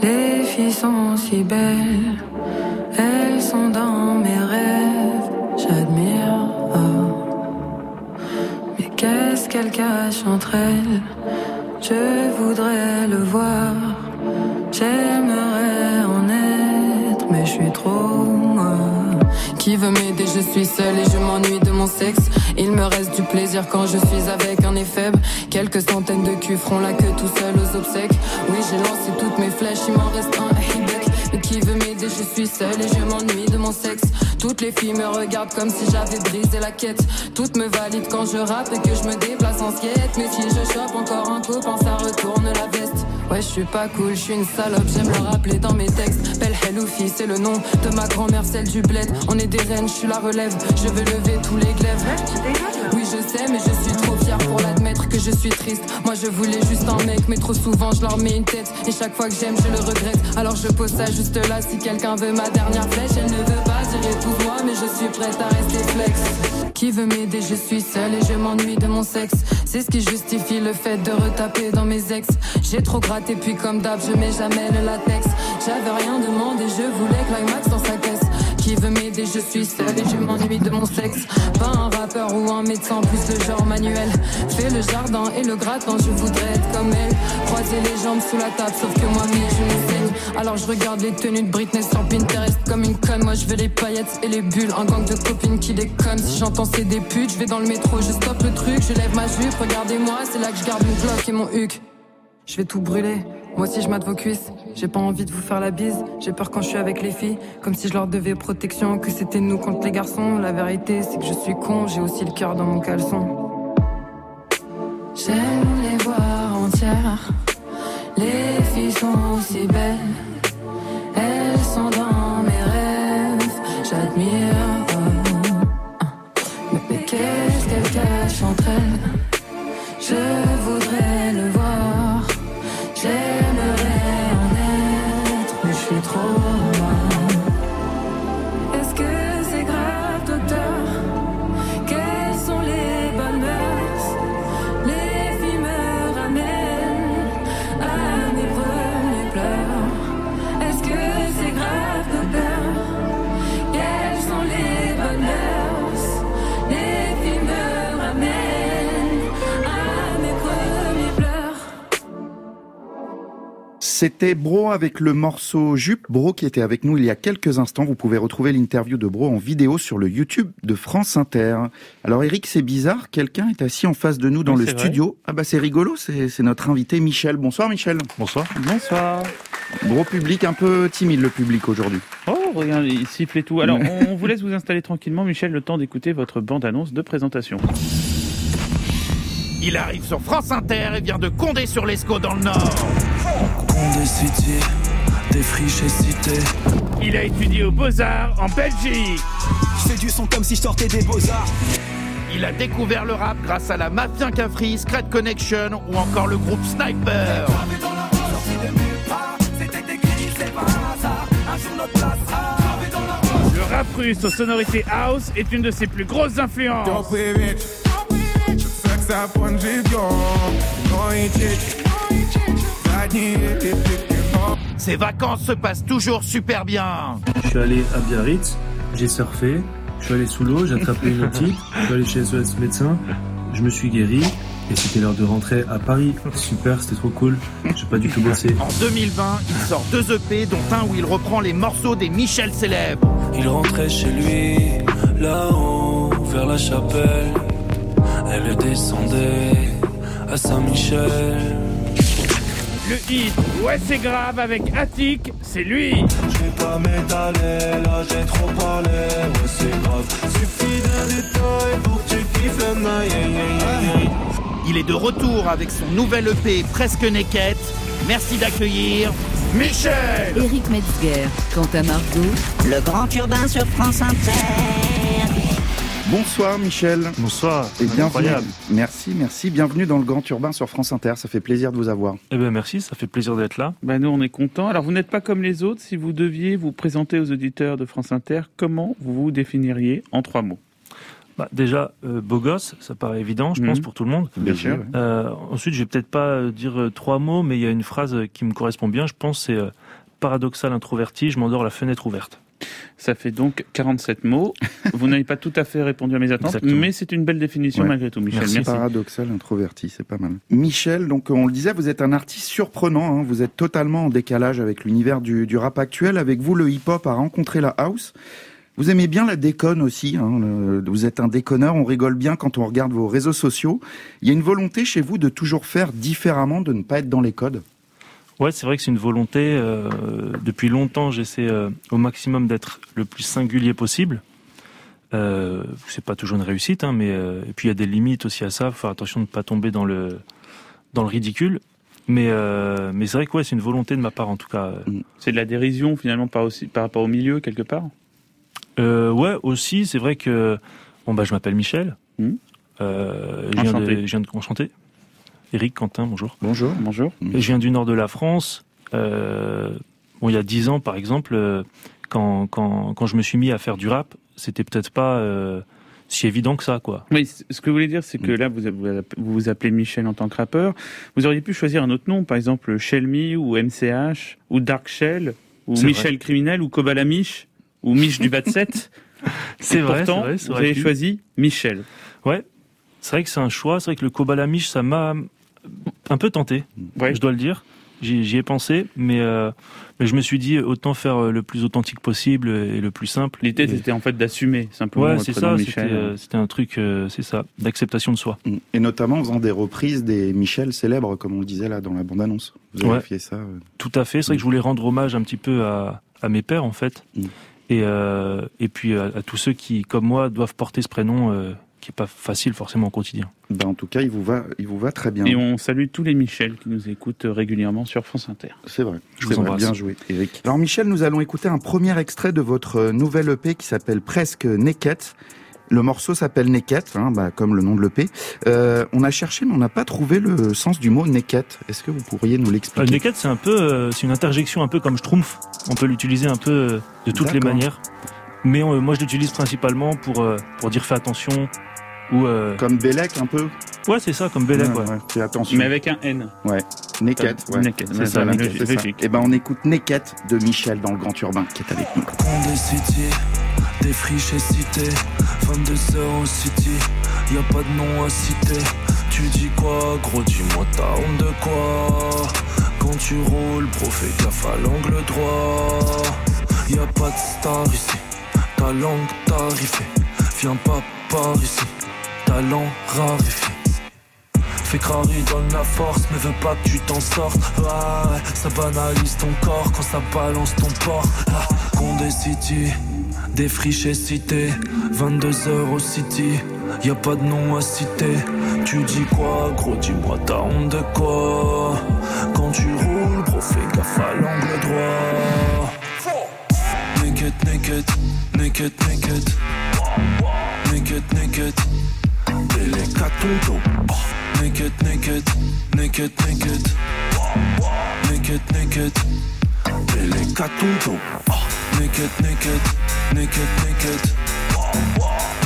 Les filles sont si belles. Elles sont dans mes rêves, j'admire. Qu'est-ce qu'elles cachent entre elles? Je voudrais le voir, j'aimerais en être, mais je suis trop moi. Qui veut m'aider? Je suis seule et je m'ennuie de mon sexe. Il me reste du plaisir quand je suis avec un faible. Quelques centaines de culs feront la queue tout seul aux obsèques. Oui, j'ai lancé toutes mes flèches, il m'en reste un. M'aider, je suis seule et je m'ennuie de mon sexe. Toutes les filles me regardent comme si j'avais brisé la quête. Toutes me valident quand je rappe et que je me déplace en skate. Mais si je chope encore un copain, ça retourne la veste. Ouais, je suis pas cool, je suis une salope, j'aime le rappeler dans mes textes. Belle Heloufi, c'est le nom de ma grand-mère, celle du bled. On est des reines, je suis la relève, je veux lever tous les glaives. Oui, je sais, mais je suis trop fière pour l'admettre je suis triste. Moi, je voulais juste un mec, mais trop souvent, je leur mets une tête. Et chaque fois que j'aime, je le regrette. Alors je pose ça juste là, si quelqu'un veut ma dernière flèche, elle ne veut pas, j'irai tout moi, mais je suis prête à rester flex. Qui veut m'aider, je suis seule et je m'ennuie de mon sexe. C'est ce qui justifie le fait de retaper dans mes ex. J'ai trop gratté, puis comme d'hab, je mets jamais le latex. J'avais rien demandé, je voulais climax dans sa caisse. Qui veut m'aider, je suis seule et je m'ennuie de mon sexe. Pas un rappeur ou un médecin, plus le genre manuel. Fais le jardin et le gratin, je voudrais être comme elle. Croiser les jambes sous la table, sauf que moi, mais je me saigne. Alors je regarde les tenues de Britney sur Pinterest comme une conne. Moi, je veux les paillettes et les bulles. Un gang de copines qui déconnent. Si j'entends c'est des putes, je vais dans le métro, je stoppe le truc, je lève ma jupe. Regardez-moi, c'est là que je garde mon bloc et mon huc. Je vais tout brûler. Moi aussi je mate vos cuisses. J'ai pas envie de vous faire la bise. J'ai peur quand je suis avec les filles. Comme si je leur devais protection. Que c'était nous contre les garçons. La vérité c'est que je suis con. J'ai aussi le cœur dans mon caleçon. J'aime les voir entières. Les filles sont si belles. Elles sont dans mes rêves. J'admire. Mais, mais qu'est-ce qu'elles cachent entre elles? Je C'était Bro avec le morceau Jupe. Bro qui était avec nous il y a quelques instants. Vous pouvez retrouver l'interview de Bro en vidéo sur le YouTube de France Inter. Alors Eric, c'est bizarre. Quelqu'un est assis en face de nous dans Oui, le vrai. studio. Ah bah c'est rigolo. C'est c'est notre invité Michel. Bonsoir Michel. Bonsoir. Bonsoir. Gros public, un peu timide le public aujourd'hui. Oh, regarde, il siffle et tout. Alors, on vous laisse vous installer tranquillement, Michel, le temps d'écouter votre bande-annonce de présentation. Il arrive sur France Inter et vient de Condé sur l'Escaut dans le Nord. City. Il a étudié aux Beaux-Arts en Belgique. Je fais du son comme si je sortais des beaux-arts. Il a découvert le rap grâce à la Mafia Cafri, Scred Connection ou encore le groupe Sniper. Le rap russe aux sonorités house est une de ses plus grosses influences. Ses vacances se passent toujours super bien. Je suis allé à Biarritz, j'ai surfé, je suis allé sous l'eau, j'ai attrapé une otite, je suis allé chez SOS médecin, je me suis guéri et c'était l'heure de rentrer à Paris. Super, c'était trop cool. J'ai pas du tout bossé. En 2020, il sort deux EP, dont un où il reprend les morceaux des Michel célèbres. Il rentrait chez lui, là-haut, vers la chapelle. Elle descendait à Saint-Michel. Le hit Ouais, c'est grave avec Attic, c'est lui. Je vais pas m'étaler, là j'ai trop parlé, ouais c'est grave. Suffit d'un détail pour que tu kiffes le maille. Il est de retour avec son nouvel EP Presque Naked. Merci d'accueillir Michel Eric Metzger, Quentin Margot, Le grand urbain sur France Inter. Bonsoir Michel. Bonsoir. Et bienvenue. Incroyable. Merci, merci. Bienvenue dans le Grand Urbain sur France Inter. Ça fait plaisir de vous avoir. Eh ben merci, ça fait plaisir d'être là. Bah nous, on est contents. Alors, vous n'êtes pas comme les autres. Si vous deviez vous présenter aux auditeurs de France Inter, comment vous vous définiriez en trois mots? Bah, déjà, euh, beau gosse, ça paraît évident, je Mhm. pense, pour tout le monde. Bien sûr. Euh, ensuite, je vais peut-être pas euh, dire trois mots, mais il y a une phrase qui me correspond bien, je pense, c'est euh, paradoxal introverti, je m'endors la fenêtre ouverte. Ça fait donc 47 mots. vous n'avez pas tout à fait répondu à mes attentes, Exactement. mais c'est une belle définition Ouais. malgré tout, Michel. Merci. Merci. Paradoxal, introverti, c'est pas mal. Michel, donc on le disait, vous êtes un artiste surprenant. hein. Vous êtes totalement en décalage avec l'univers du, du rap actuel. Avec vous, le hip-hop a rencontré la house. Vous aimez bien la déconne aussi. hein, le- vous êtes un déconneur. On rigole bien quand on regarde vos réseaux sociaux. Il y a une volonté chez vous de toujours faire différemment, de ne pas être dans les codes? Ouais, c'est vrai que c'est une volonté. Euh, depuis longtemps, j'essaie euh, au maximum d'être le plus singulier possible. Euh, c'est pas toujours une réussite, hein, mais euh, et puis il y a des limites aussi à ça. Faut faire attention de ne pas tomber dans le dans le ridicule. Mais euh, mais c'est vrai que ouais, c'est une volonté de ma part en tout cas. C'est de la dérision finalement par aussi par rapport au milieu quelque part? Euh, ouais, aussi, c'est vrai que bon bah je m'appelle Michel. Euh, je viens de, je viens de enchanté. Eric Quentin, bonjour. Bonjour. Bonjour. Et je viens du nord de la France. Euh, bon, il y a dix ans, par exemple, euh, quand, quand, quand je me suis mis à faire du rap, c'était peut-être pas euh, si évident que ça, quoi. Oui, ce que vous voulez dire, c'est que là, vous vous appelez Michel en tant que rappeur. Vous auriez pu choisir un autre nom, par exemple Shelmy ou MCH ou Dark Shell ou Michel vrai. Criminel ou Kobala Mich ou Mich du de 7. C'est vrai, Pourtant, vrai, vous avez choisi Michel. Ouais, c'est vrai que c'est un choix. C'est vrai que le Kobalamish, ça m'a un peu tenté, je dois le dire. J'y ai pensé, mais, euh, mais je me suis dit autant faire euh, le plus authentique possible et le plus simple. L'idée, Et- c'était en fait d'assumer simplement Ouais, c'est prénom ça. Michel. C'était euh, c'était un truc, euh, c'est ça, d'acceptation de soi. Et notamment en faisant des reprises des Michel célèbres, comme on le disait là dans la bande-annonce. Vous avez Ouais. fait ça. euh. Tout à fait. C'est vrai que je voulais rendre hommage un petit peu à, à mes pères, en fait. Et, euh, et puis à, à tous ceux qui, comme moi, doivent porter ce prénom euh, qui est pas facile forcément au quotidien. Ben, en tout cas, il vous va, il vous va très bien. Et on salue tous les Michel qui nous écoutent régulièrement sur France Inter. C'est vrai. Je vous embrasse. Bien joué, Eric. Alors Michel, nous allons écouter un premier extrait de votre euh, nouvelle EP qui s'appelle Presque Naked. Le morceau s'appelle Naked, hein, bah, comme le nom de l'EP. Euh, on a cherché, mais on n'a pas trouvé le sens du mot naked. Est-ce que vous pourriez nous Euh, l'expliquer? naked, c'est un peu, euh, c'est une interjection un peu comme Schtroumpf. On peut l'utiliser un peu euh, de toutes les manières. Mais euh, moi, je l'utilise principalement pour euh, pour dire fais attention ou euh, Comme Bélec un peu ouais, c'est ça, comme Bélec. Ouais, Fais attention. Mais avec un N. Ouais. Naked, ouais. Naked, C'est ouais, ça, Naked, ça. Et ben on écoute Naked de Michel dans le Grand Urbain qui est avec nous. Condé City, défriché cité, 22 heures au City, y a pas de nom à citer. Tu dis quoi, gros, dis-moi t'as honte de quoi? Quand tu roules, bro, fais gaffe à l'angle droit. Y a pas de star ici, ta langue tarifée. Viens pas par ici, talent raréfié. Fais crari donne la force, mais veux pas que tu t'en sortes. Ouais, ça banalise ton corps quand ça balance ton port. Ah, Condé City, défriché cité, 22 heures au City. Y a pas de nom à citer. Tu dis quoi, gros, dis-moi t'as honte de quoi? Quand tu roules, bro, fais gaffe à l'angle droit. Naked, naked, naked, naked. Naked, naked. Délécatonto. Naked, naked, naked, naked. Naked, naked. Délécatonto. Naked, naked, naked, naked.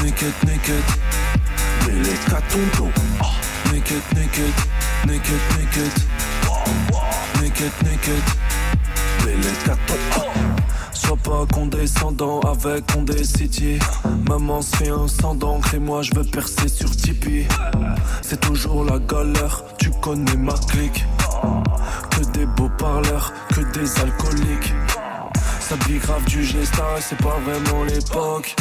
Naked, naked. Délécatonto. Naked, naked, naked, naked. Naked, naked. Délécatonto. Sois pas condescendant avec Condé City Maman se fait un sang d'encre et moi je veux percer sur Tipeee. C'est toujours la galère, tu connais ma clique. Que des beaux parleurs, que des alcooliques. S'habille grave du G-Star et c'est pas vraiment l'époque.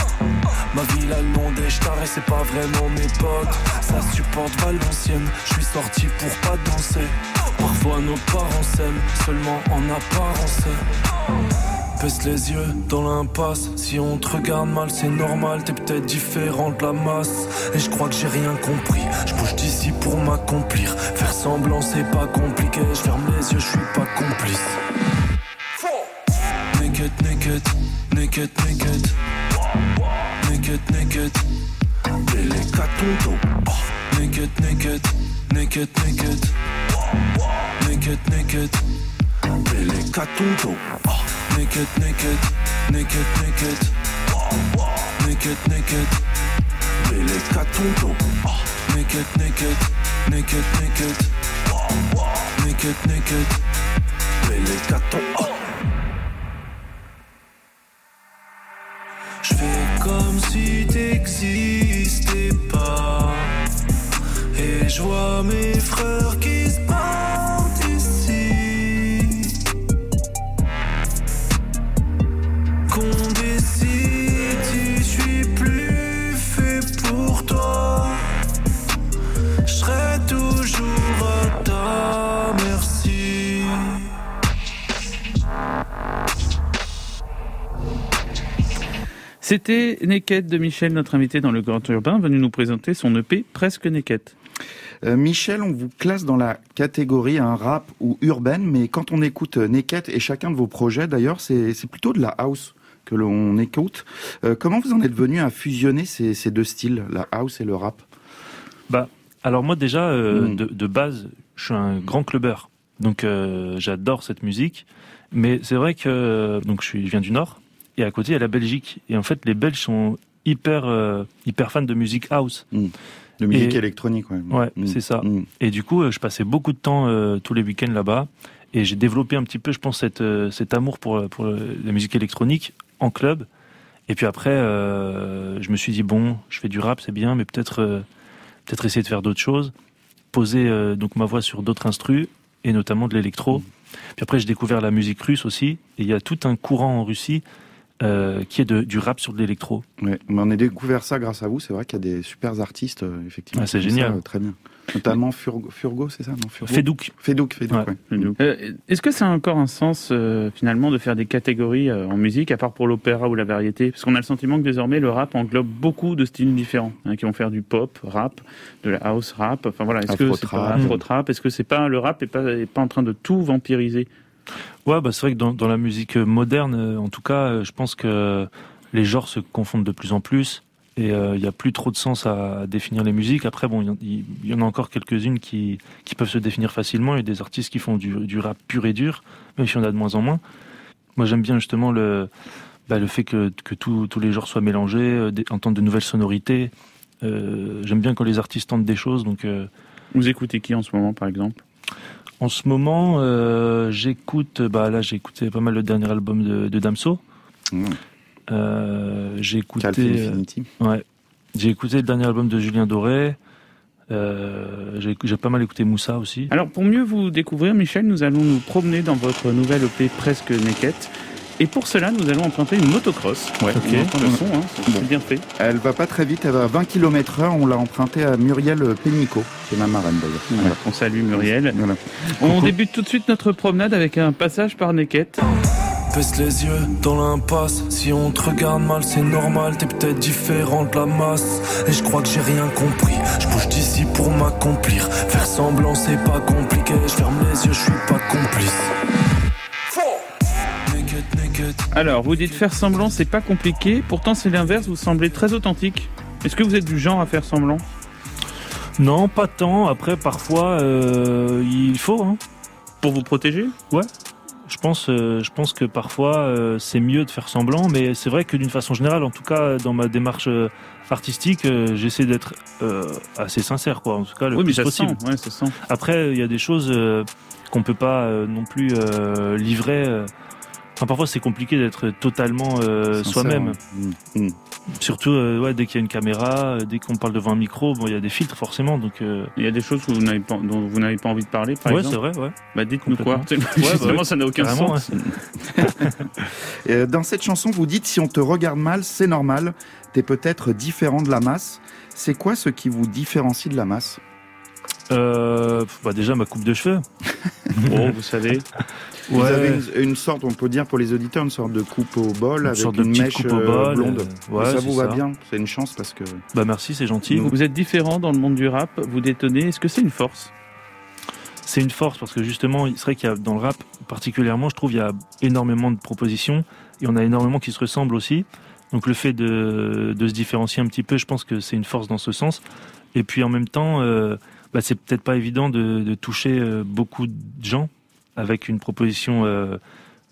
Ma ville a le nom des et c'est pas vraiment mes potes. Ça supporte Valenciennes, je suis sorti pour pas danser. Parfois nos parents s'aiment, seulement en apparence Baisse les yeux dans l'impasse. Si on te regarde mal, c'est normal. T'es peut-être différent de la masse. Et je crois que j'ai rien compris. Je bouge d'ici pour m'accomplir. Faire semblant, c'est pas compliqué. Je ferme les yeux, je suis pas complice. Naked, naked, naked, naked. Naked, naked. Délécatonto. Naked, naked, naked, naked. Naked, naked. Naked, naked, naked, naked. Naked, naked. Délécatonto. Naked, naked, naked, naked. Naked, naked. Je fais comme si t'existais pas. Et je vois mes frères qui C'était Naked de Michel, notre invité dans le Grand Urbain, venu nous présenter son EP Presque Naked. Euh, Michel, on vous classe dans la catégorie un rap ou urbaine, mais quand on écoute Naked et chacun de vos projets, d'ailleurs, c'est plutôt de la house que l'on écoute. Euh, comment vous en êtes venu à fusionner ces, ces, deux styles, la house et le rap? Bah, alors moi déjà, euh, mm. de, de, base, je suis un grand clubbeur, donc euh, j'adore cette musique. Mais c'est vrai que donc je, suis, je viens du Nord et à côté il y a la Belgique et en fait les Belges sont hyper hyper fans de musique house. Mm. De musique électronique, ouais. Ouais, mm. c'est ça. Et du coup, je passais beaucoup de temps tous les week-ends là-bas. Et j'ai développé un petit peu, je pense, cette, cet amour pour, pour la musique électronique en club. Et puis après, euh, je me suis dit bon, je fais du rap, c'est bien, mais peut-être euh, peut-être essayer de faire d'autres choses, poser euh, donc ma voix sur d'autres instrus et notamment de l'électro. Puis après, j'ai découvert la musique russe aussi. Et il y a tout un courant en Russie euh, qui est de, du rap sur de l'électro. Ouais, mais on a découvert ça grâce à vous. C'est vrai qu'il y a des super artistes, euh, effectivement. Ah, c'est génial. Ça, très bien. Notamment Furgo, Furgo c'est ça non Furgo Fedouk. Fedouk, Fedouk, ouais. Euh, Est-ce que ça a encore un sens, euh, finalement, de faire des catégories euh, en musique, à part pour l'opéra ou la variété? Parce qu'on a le sentiment que désormais, le rap englobe beaucoup de styles différents, hein, qui vont faire du pop, rap, de la house rap. Enfin voilà, est-ce que c'est pas rap Est-ce que c'est pas le rap est pas, est pas en train de tout vampiriser? Ouais, bah c'est vrai que dans, la musique moderne, en tout cas, je pense que les genres se confondent de plus en plus et euh, il n'y a plus trop de sens à définir les musiques. Après, bon, il y, en a encore quelques-unes qui, qui peuvent se définir facilement. Il y a des artistes qui font du, rap pur et dur, même si on a de moins en moins. Moi, j'aime bien justement le, bah, le fait que, que tous les genres soient mélangés, euh, entendre de nouvelles sonorités. Euh, j'aime bien quand les artistes tentent des choses. Donc, euh... Vous écoutez qui en ce moment, par exemple? En ce moment, euh, j'écoute, bah là, j'ai écouté pas mal le dernier album de, de Damso. Mmh. Euh, j'ai écouté. Euh, ouais. J'ai écouté le dernier album de Julien Doré. Euh, j'ai pas mal écouté Moussa aussi. Alors pour mieux vous découvrir, Michel, nous allons nous promener dans votre nouvelle EP Presque Naked. Et pour cela, nous allons emprunter une motocross. Ouais, ok. le son, hein, c'est bien fait. Elle va pas très vite, elle va à 20 km heure. On l'a empruntée à Muriel Pénicaud, qui est ma marraine d'ailleurs. Voilà. On salue Muriel. Voilà. On débute tout de suite notre promenade avec un passage par Naked. Baisse les yeux dans l'impasse. Si on te regarde mal, c'est normal. T'es peut-être différent de la masse. Et je crois que j'ai rien compris. Je bouge d'ici pour m'accomplir. Faire semblant, c'est pas compliqué. Je ferme les yeux, je suis pas complice. Alors, vous dites faire semblant, c'est pas compliqué. Pourtant, c'est l'inverse. Vous semblez très authentique. Est-ce que vous êtes du genre à faire semblant? Non, pas tant. Après, parfois, euh, il faut. Hein. Pour vous protéger? Ouais je pense, euh, je pense que parfois euh, c'est mieux de faire semblant, mais c'est vrai que d'une façon générale, en tout cas dans ma démarche artistique, j'essaie d'être assez sincère, quoi. En tout cas, le oui, plus mais possible. Sent, ouais, ça sent. Après, il y a des choses qu'on peut pas non plus livrer. Enfin, parfois c'est compliqué d'être totalement soi-même. Mmh. Mmh. Surtout euh, ouais, dès qu'il y a une caméra, euh, dès qu'on parle devant un micro, bon, il y a des filtres forcément. Donc, euh... Il y a des choses que vous n'avez pas, dont vous n'avez pas envie de parler, par ouais, exemple c'est vrai, ouais. Bah dites-nous quoi. ouais, Justement, bah, ça n'a aucun sens. Ouais. Dans cette chanson, vous dites si on te regarde mal, c'est normal. T'es peut-être différent de la masse. C'est quoi ce qui vous différencie de la masse? Euh, bah déjà ma coupe de cheveux. bon, vous savez. Vous ouais. avez une, une, sorte, on peut dire pour les auditeurs, une sorte de coupe au bol une avec sorte une de mèche coupe au bol, blonde. Euh, ouais, ça vous va ça. bien, c'est une chance parce que. Bah merci, c'est gentil. Vous, vous êtes différent dans le monde du rap, vous détonnez. Est-ce que c'est une force? C'est une force parce que justement, c'est vrai qu'il y a dans le rap particulièrement, je trouve, il y a énormément de propositions et on a énormément qui se ressemblent aussi. Donc le fait de, de se différencier un petit peu, je pense que c'est une force dans ce sens. Et puis en même temps. Euh, bah, c'est peut-être pas évident de, de toucher euh, beaucoup de gens avec une proposition euh,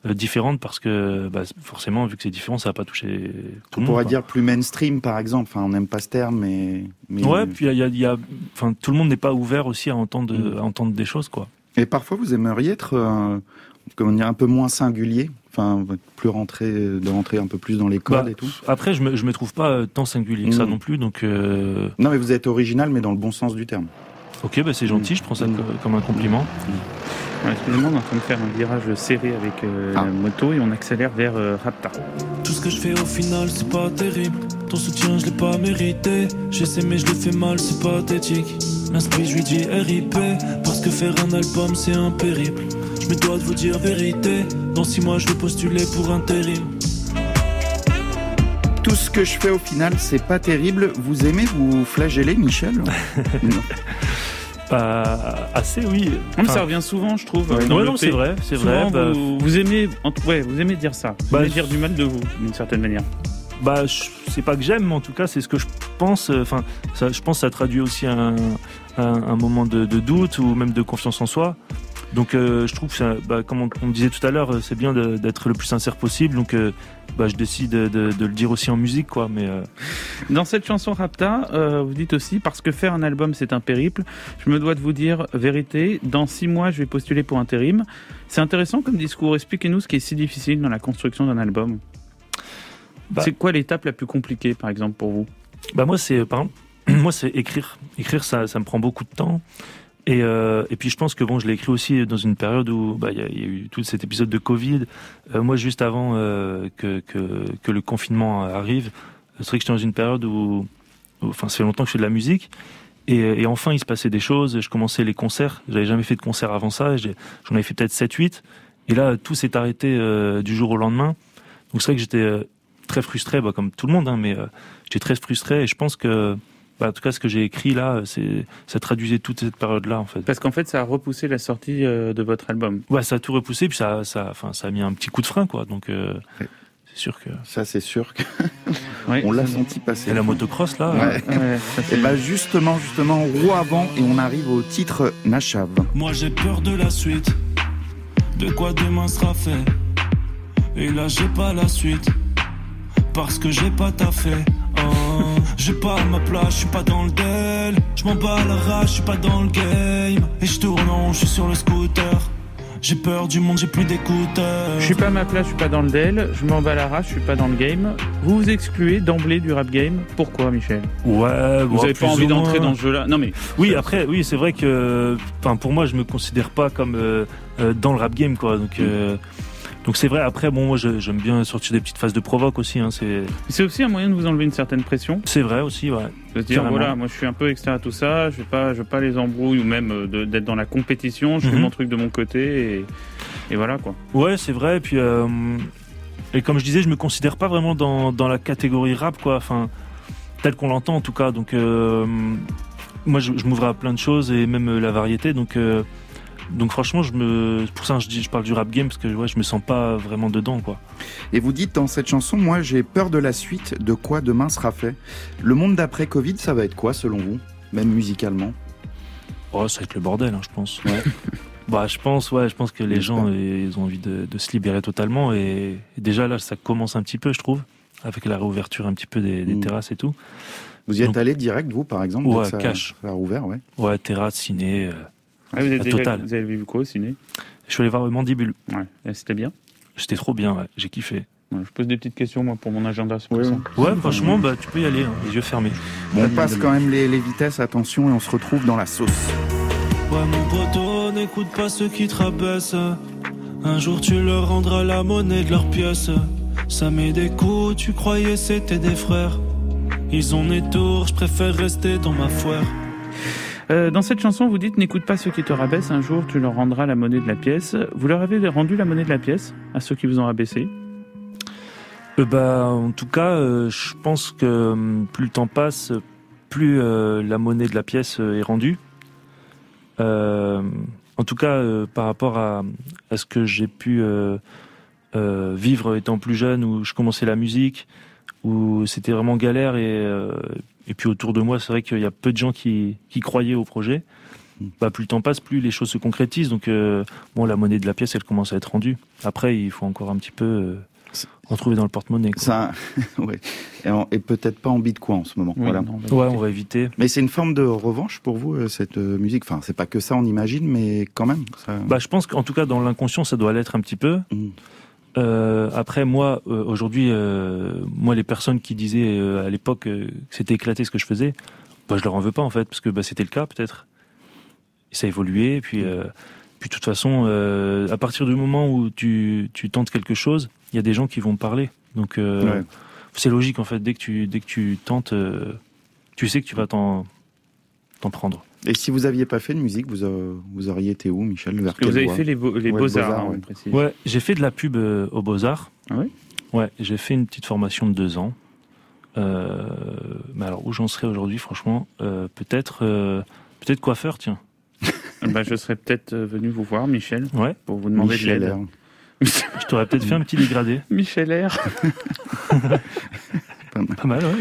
différente parce que bah, forcément, vu que c'est différent, ça va pas toucher tout on le monde. pourrait quoi. dire plus mainstream, par exemple. Enfin, on n'aime pas ce terme, mais. mais... Ouais, puis il y a, y a, enfin, tout le monde n'est pas ouvert aussi à entendre, Mm. à entendre des choses, quoi. Et parfois, vous aimeriez être, euh, comment dire, un peu moins singulier? Enfin, plus rentrer, de rentrer un peu plus dans les codes Bah, et tout? Après, je me, je me trouve pas euh, tant singulier que ça Mm. non plus, donc. Euh... Non, mais vous êtes original, mais dans le bon sens du terme. Ok, bah c'est gentil, je prends ça Mm. co- comme un compliment. Excusez-moi, on est en train de faire un virage serré avec euh, Ah. la moto et on accélère vers euh, Rapta. Tout ce que je fais au final, c'est pas terrible. Ton soutien, je l'ai pas mérité. J'essaie, mais je le fais mal, c'est pathétique. L'inspect, je lui dis RIP. Parce que faire un album, c'est un périple. Je me dois de vous dire vérité. Dans six mois, je vais postuler pour intérim. Tout ce que je fais au final, c'est pas terrible. Vous aimez vous flageller, Michel? Non. Bah, assez, oui. Enfin, ça revient souvent, je trouve. Ouais, dans ouais, le non, c'est vrai, c'est vrai, bah, Vous, vous aimez, ouais, vous aimez dire ça. Vous Bah, aimez dire du mal de vous, d'une certaine manière. Bah, c'est pas que j'aime, mais en tout cas, c'est ce que je pense. euh, Enfin, je pense que ça traduit aussi un, un, un moment de, de doute ou même de confiance en soi. Donc, euh, je trouve ça, bah, comme on, on disait tout à l'heure, euh, c'est bien d'être le plus sincère possible. Donc, euh, bah, je décide de, de- de le dire aussi en musique, quoi. Mais euh, Dans cette chanson Rapta, vous dites aussi parce que faire un album c'est un périple. Je me dois de vous dire vérité. Dans six mois, je vais postuler pour intérim. C'est intéressant comme discours. Expliquez-nous ce qui est si difficile dans la construction d'un album. Bah. c'est quoi l'étape la plus compliquée, par exemple, pour vous? Bah moi c'est moi c'est écrire. Écrire ça ça me prend beaucoup de temps. Et, euh, et puis je pense que bon je l'ai écrit aussi dans une période où bah, il y, a- il y a eu tout cet épisode de Covid. Euh, moi juste avant euh, que, que que le confinement arrive, c'est vrai que j'étais dans une période où, enfin ça fait longtemps que je fais de la musique. Et, et enfin, il se passait des choses. Je commençais les concerts. J'avais jamais fait de concert avant ça. J'en avais fait peut-être 7-8. Et là, tout s'est arrêté euh, du jour au lendemain. Donc c'est vrai que j'étais euh, très frustré, bah, comme tout le monde, hein, mais euh, j'étais très frustré. Et je pense que, bah, en tout cas, ce que j'ai écrit là, c'est ça traduisait toute cette période-là, en fait. Parce qu'en fait, ça a repoussé la sortie euh, de votre album. Ouais, ça a tout repoussé, puis ça, ça, enfin, ça a mis un petit coup de frein, quoi. Donc, euh, c'est sûr que. Ça, c'est sûr que. Ouais. on l'a senti passer. Et la motocross, là. Ouais. Et bah justement, justement, roue avant et on arrive au titre Nachav. Moi j'ai peur de la suite, de quoi demain sera fait? Et là j'ai pas la suite, parce que j'ai pas taffé. Oh, j'ai pas ma place, je suis pas dans le del. Je m'en bats la rage, je suis pas dans le game. Et je tourne en, je suis sur le scooter. J'ai peur du monde, j'ai plus d'écouteurs. Je suis pas à ma place, je suis pas dans le DEL, je m'en bats la race, je suis pas dans le game. Vous vous excluez d'emblée du rap game. Pourquoi, Michel Ouais, Vous bon, avez pas plus envie d'entrer dans ce jeu-là Non mais Oui, après, oui, c'est vrai que, enfin, pour moi, je me considère pas comme euh, euh, dans le rap game, quoi. Donc, euh, donc c'est vrai. Après, bon, moi, j'aime bien sortir des petites phases de provoque aussi. Hein, c'est, aussi un moyen de vous enlever une certaine pression. c'est vrai aussi, ouais. De se dire Carrément. voilà, moi je suis un peu extérieur à tout ça, je vais pas, je vais pas les embrouilles ou même euh, d'être dans la compétition. Je fais Mhm. mon truc de mon côté et, et voilà quoi. Ouais, c'est vrai. Et puis, euh, et comme je disais, je me considère pas vraiment dans, dans la catégorie rap, quoi. Enfin, tel qu'on l'entend en tout cas. Donc, euh, moi, je, je m'ouvre à plein de choses et même la variété. Donc, euh, donc franchement, je me, pour ça je dis, je parle du rap game parce que ouais, je me sens pas vraiment dedans, quoi. Et vous dites dans cette chanson, moi j'ai peur de la suite, de quoi demain sera fait. Le monde d'après Covid, ça va être quoi selon vous Même musicalement? Oh, ça va être le bordel, hein, je pense. bah, je pense, ouais, je pense que les gens, ils ont envie de, de se libérer totalement. Et, et déjà, là, ça commence un petit peu, je trouve, avec la réouverture un petit peu des, des Mm. terrasses et tout. Vous y êtes Donc- allé direct, vous, par exemple dès Ouais, que ça, cash. ça a rouvert, ouais. Ouais, terrasse, ciné, euh, Ah, vous, avez la déjà- totale. vous avez vu quoi au ciné? Je suis allé voir Mandibule. Ouais, et c'était bien? C'était trop bien, ouais, j'ai kiffé. Ouais, je pose des petites questions moi pour mon agenda. pour ça. Ouais, franchement, bah, tu peux y aller, hein, les yeux fermés. Bon, on passe quand même les, les vitesses, attention, et on se retrouve dans la sauce. Ouais, mon poteau, n'écoute pas ceux qui te rabaissent. Un jour, tu leur rendras la monnaie de leurs pièces. Ça met des coups, tu croyais c'était des frères. Ils ont des tours, je préfère rester dans ma foire. Euh, dans cette chanson, vous dites n'écoute pas ceux qui te rabaissent. Un jour, tu leur rendras la monnaie de la pièce. Vous leur avez rendu la monnaie de la pièce à ceux qui vous ont rabaissé? Euh, bah, en tout cas, euh, je pense que euh, plus le temps passe, plus euh, la monnaie de la pièce est rendue. En tout cas, par rapport à, ce que j'ai pu vivre étant plus jeune, où je commençais la musique, où c'était vraiment galère, et, euh, et puis autour de moi, c'est vrai qu'il y a peu de gens qui, qui croyaient au projet. Bah, plus le temps passe, plus les choses se concrétisent. Donc, euh, bon, la monnaie de la pièce, elle commence à être rendue. Après, il faut encore un petit peu euh, en trouver dans le porte-monnaie. Ça, ouais. Et, peut-être pas en quoi en ce moment. Oui, voilà. non, on va Ouais, éviter. on va éviter. Mais c'est une forme de revanche pour vous, euh, cette euh, musique? Enfin, c'est pas que ça, on imagine, mais quand même. Ça... Bah, je pense qu'en tout cas, dans l'inconscient, ça doit l'être un petit peu. Mm. Euh, après, moi, euh, aujourd'hui, euh, moi, les personnes qui disaient euh, à l'époque euh, que c'était éclaté ce que je faisais, bah, je leur en veux pas en fait, parce que bah, c'était le cas peut-être. Et ça a évolué, et puis, euh, puis de toute façon, euh, à partir du moment où tu, tu tentes quelque chose, il y a des gens qui vont parler. Donc, euh, Ouais. c'est logique en fait. Dès que tu, dès que tu tentes, euh, tu sais que tu vas t'en, t'en prendre. Et si vous aviez pas fait de musique, vous, euh, vous auriez été où, Michel Vers que vous avez fait les beaux- les Ouais, Beaux-Arts, Beaux-Arts, hein, ouais. j'ai fait de la pub euh, aux Beaux-Arts. Ah oui Ouais, j'ai fait une petite formation de deux ans. Euh, mais alors où j'en serais aujourd'hui, franchement, euh, peut-être, euh, peut-être coiffeur, tiens. bah, je serais peut-être venu vous voir, Michel, Ouais. pour vous demander Michel de R. l'aide. Je t'aurais peut-être fait un petit dégradé. Michel R. Pas mal, ouais.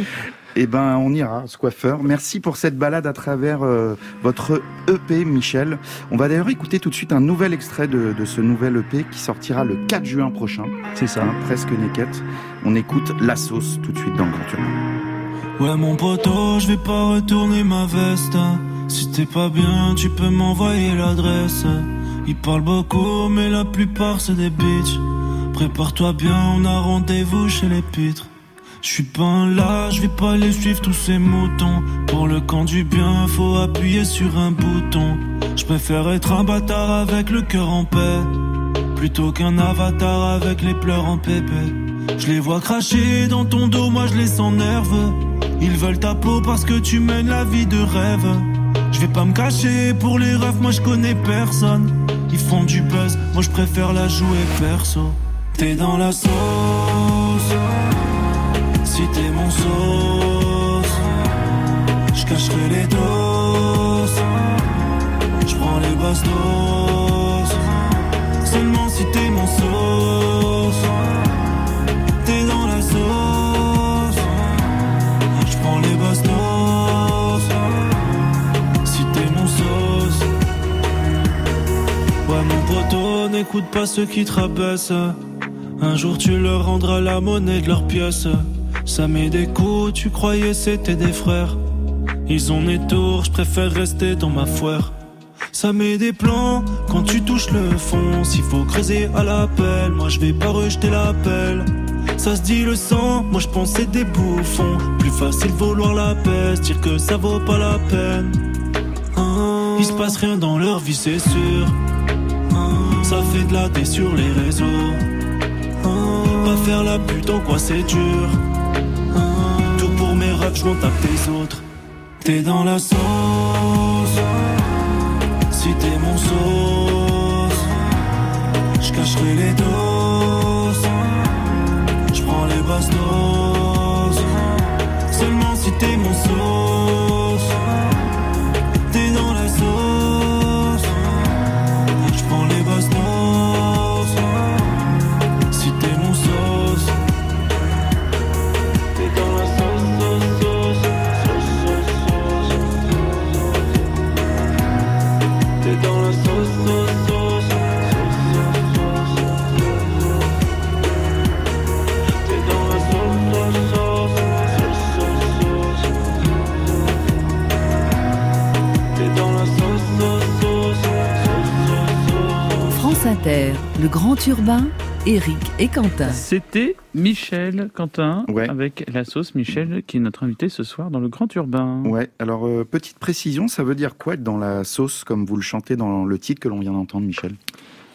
Eh ben, on ira, ce coiffeur. Merci pour cette balade à travers euh, votre EP, Michel. On va d'ailleurs écouter tout de suite un nouvel extrait de, de ce nouvel EP qui sortira le 4 juin prochain. C'est ça. Hein, presque naked. On écoute La Sauce tout de suite dans le Grand Urbain. Ouais mon poteau, je vais pas retourner ma veste. Si t'es pas bien, tu peux m'envoyer l'adresse. Ils parlent beaucoup, mais la plupart c'est des bitches. Prépare-toi bien, on a rendez-vous chez les pitres. Je suis pas là, je vais pas les suivre tous ces moutons. Pour le camp du bien, faut appuyer sur un bouton. Je préfère être un bâtard avec le cœur en paix. Plutôt qu'un avatar avec les pleurs en pépé. Je les vois cracher dans ton dos, moi je les sens nerveux. Ils veulent ta peau parce que tu mènes la vie de rêve. Je vais pas me cacher pour les rêves, moi je connais personne. Ils font du buzz, moi je préfère la jouer perso. T'es dans la sauce, si t'es mon sauce, je cacherai les doses. Je prends les bastos, seulement si t'es mon sauce. T'es dans la sauce, je prends les bastos. Si t'es mon sauce, ouais mon poteau, n'écoute pas ceux qui te rabaissent. Un jour tu leur rendras la monnaie de leurs pièces. Ça met des coups, tu croyais c'était des frères. Ils ont des tours, je préfère rester dans ma foire. Ça met des plans quand tu touches le fond. S'il faut creuser à l'appel, moi je vais pas rejeter l'appel. Ça se dit le sang, moi je pensais des bouffons. Plus facile vouloir la paix, se dire que ça vaut pas la peine. Ah, Il se passe rien dans leur vie, c'est sûr. Ah, Ça fait de la sur les réseaux. Ah, Pas faire la pute en quoi c'est dur. Je m'en tape des autres. T'es dans la sauce. Si t'es mon sauce, je cacherai les doses. Je prends les bastos. Seulement si t'es urbain, Eric et Quentin. C'était Michel Quentin Ouais. avec la sauce Michel qui est notre invité ce soir dans le Grand Urbain. Ouais, alors euh, petite précision, ça veut dire quoi être dans la sauce comme vous le chantez dans le titre que l'on vient d'entendre, Michel?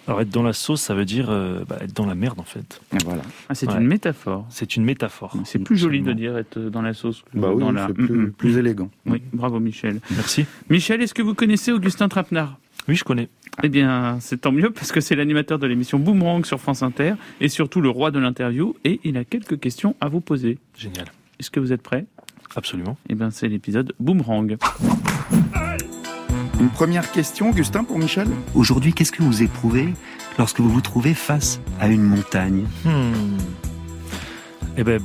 Alors être dans la sauce, ça veut dire euh, bah, être dans la merde en fait. Voilà. Ah, c'est Ouais. une métaphore. C'est une métaphore. C'est plus joli de dire être dans la sauce. que Bah oui, dans la... c'est plus, Mm, mm. plus élégant. Oui, bravo Michel. Merci. Michel, est-ce que vous connaissez Augustin Trapenard? Oui, je connais. Eh bien, c'est tant mieux parce que c'est l'animateur de l'émission Boomerang sur France Inter et surtout le roi de l'interview et il a quelques questions à vous poser. Génial. Est-ce que vous êtes prêts? Absolument. Eh bien, c'est l'épisode Boomerang. Une première question, Augustin, pour Michel? Aujourd'hui, qu'est-ce que vous éprouvez lorsque vous vous trouvez face à une montagne? Hmm. Eh ben,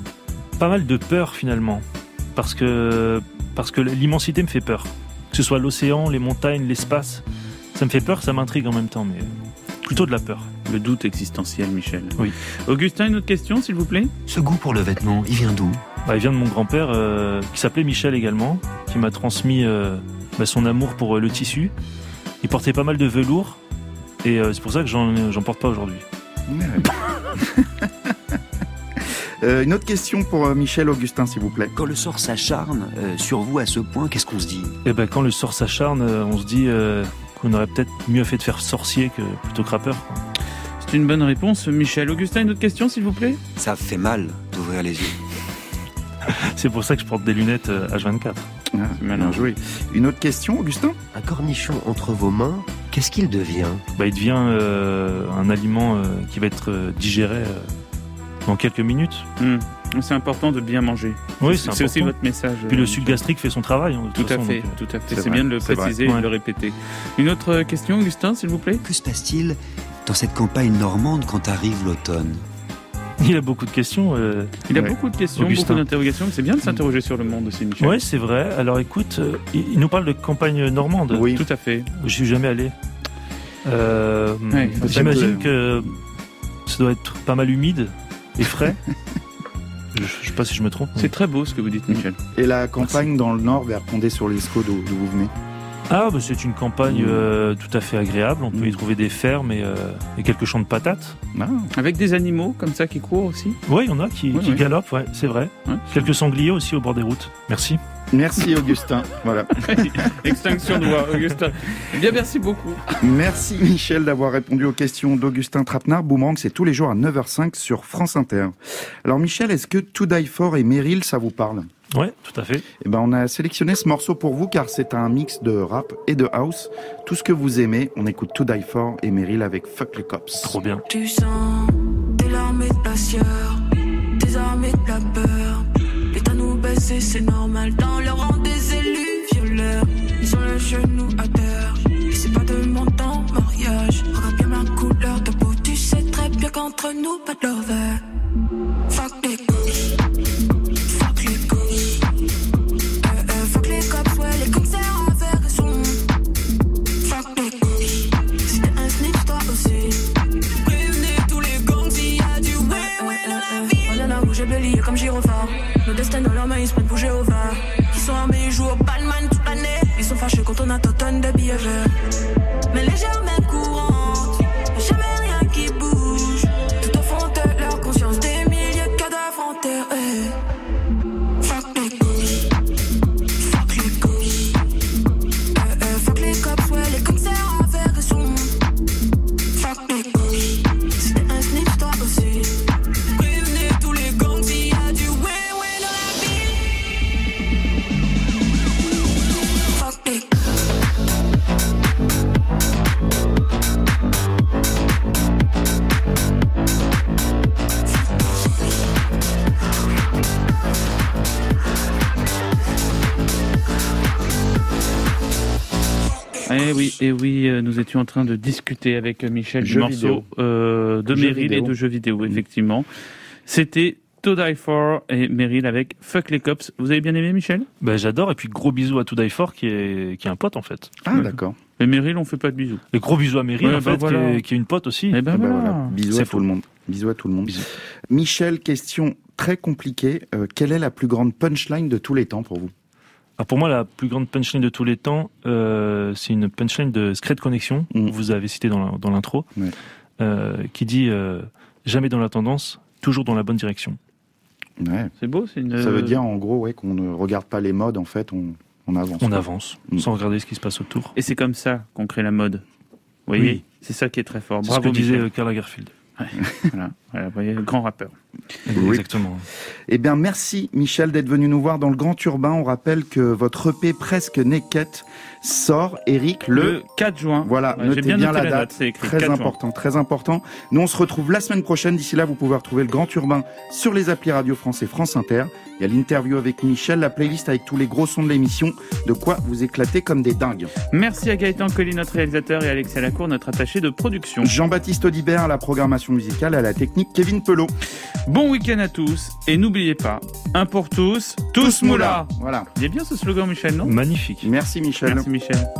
pas mal de peur finalement, parce que parce que l'immensité me fait peur. Que ce soit l'océan, les montagnes, l'espace, ça me fait peur, ça m'intrigue en même temps, mais plutôt de la peur. Le doute existentiel, Michel. Oui. Augustin, une autre question, s'il vous plaît? Ce goût pour le vêtement, il vient d'où? Bah, il vient de mon grand-père, euh, qui s'appelait Michel également, qui m'a transmis euh, bah, son amour pour euh, le tissu. Il portait pas mal de velours, et euh, c'est pour ça que j'en j'en porte pas aujourd'hui. Euh, une autre question pour euh, Michel Augustin, s'il vous plaît. Quand le sort s'acharne euh, sur vous à ce point, qu'est-ce qu'on se dit? Et ben quand le sort s'acharne, euh, on se dit euh, qu'on aurait peut-être mieux fait de faire sorcier que plutôt que rappeur. C'est une bonne réponse, Michel. Augustin, une autre question, s'il vous plaît? Ça fait mal d'ouvrir les yeux. C'est pour ça que je porte des lunettes euh, H24. Ah, bien joué. Une autre question, Augustin? Un cornichon entre vos mains, qu'est-ce qu'il devient? Bah, il devient euh, un aliment euh, qui va être euh, digéré euh, dans quelques minutes. Hmm. C'est important de bien manger. Oui, c'est aussi votre message. Puis le euh, sucre gastrique fait son travail. hein, Tout à façon, fait, donc, euh, tout à fait. c'est bien de le préciser et de le répéter. Une autre question, Augustin, s'il vous plaît? Que se passe-t-il dans cette campagne normande quand arrive l'automne? Il a beaucoup de questions. euh, Il a ouais. beaucoup de questions, Augustin. beaucoup d'interrogations. C'est bien de s'interroger sur le monde aussi, Michel. Oui, c'est vrai. Alors écoute, euh, il nous parle de campagne normande. Oui, tout à fait. Je suis jamais allé. Euh, Ouais, J'imagine que ça doit être pas mal humide et frais. je, je sais pas si je me trompe. C'est très beau ce que vous dites, Michel. Et la campagne dans le nord, vers Condé-sur-l'Escaut, d'où d'où vous venez Ah, bah, c'est une campagne Mmh. euh, tout à fait agréable. On peut y trouver des fermes et, euh, et quelques champs de patates. Avec des animaux comme ça qui courent aussi? Oui, il y en a qui, galopent, ouais, c'est vrai. Quelques sangliers aussi au bord des routes. Merci. Merci Augustin. voilà. Extinction de voix, Augustin. Eh bien, merci beaucoup. Merci Michel d'avoir répondu aux questions d'Augustin Trapenard. Boomerang, c'est tous les jours à 9h05 sur France Inter. Alors Michel, est-ce que To Die For et Meryl, ça vous parle? Ouais, tout à fait. Eh ben, on a sélectionné ce morceau pour vous car c'est un mix de rap et de house. Tout ce que vous aimez, on écoute To Die For et Meryl avec Fuck les Cops. Trop bien. Tu sens de l'armée de la sueur, des armées de la peur. L'État nous baisse et c'est normal dans Regarde bien ma couleur de peau, tu sais très bien qu'entre nous, pas de lover. Fuck les cops, fuck les cops. Euh, euh, fuck les cops, ouais, les concerts avec raison. Fuck les cops, c'était un snitch, toi aussi. Prévenez tous les gangs s'il y a du ouais, ouais dans la ville. On en a bougé bélier comme gyrophare. Nos destins dans leurs mains, ils se prennent pour Jéhovah. Ils sont armés, ils jouent au Batman toute l'année. Ils sont fâchés quand on a tonnes de billets verts. Eh oui, et oui, euh, nous étions en train de discuter avec euh, Michel du morceau euh, de Jeux Meryl et de jeux vidéo, effectivement. C'était To Die For et Meryl avec Fuck les Cops. Vous avez bien aimé, Michel? Ben, J'adore. Et puis gros bisous à To Die For qui est, qui est un pote en fait. Ah, d'accord. Et Meryl, on fait pas de bisous. Et gros bisous à Meryl Ouais, en bah fait, voilà. qui, est, qui est une pote aussi. Eh ben Ah bah voilà. voilà. Bisous C'est à tout le monde. Bisous à tout le monde. Michel, question très compliquée. Euh, quelle est la plus grande punchline de tous les temps pour vous? Pour moi, la plus grande punchline de tous les temps, euh, c'est une punchline de Secret Connection, que vous avez cité dans l'intro, euh, qui dit euh, Jamais dans la tendance, toujours dans la bonne direction. Ouais. C'est beau, c'est une. Ça veut dire en gros ouais, qu'on ne regarde pas les modes, en fait, on, on avance. On quoi. avance, Mm. sans regarder ce qui se passe autour. Et c'est comme ça qu'on crée la mode. Vous voyez Oui. C'est ça qui est très fort. C'est ce que disait Michel. Karl Lagerfeld. Ouais, voilà, voilà, vous voyez, le grand rappeur. Oui. Exactement. Eh bien, merci Michel d'être venu nous voir dans le Grand Urbain. On rappelle que votre EP Presque Naked sort, Eric, le, Le 4 juin. Voilà, Ouais, notez bien la la date. date, c'est écrit très 4 juin. important, très important. Nous, on se retrouve la semaine prochaine. D'ici là, vous pouvez retrouver le Grand Urbain sur les applis Radio France et France Inter. Il y a l'interview avec Michel, la playlist avec tous les gros sons de l'émission. De quoi vous éclater comme des dingues. Merci à Gaëtan Colli, notre réalisateur, et Alexia Lacour, notre attaché de production. Jean-Baptiste Audibert à la programmation musicale, à la technique, Kevin Pelot. Bon week-end à tous, et n'oubliez pas, un pour tous, tous, moula. Voilà. Il est bien ce slogan, Michel, non? Magnifique. Merci Michel. Merci Michel.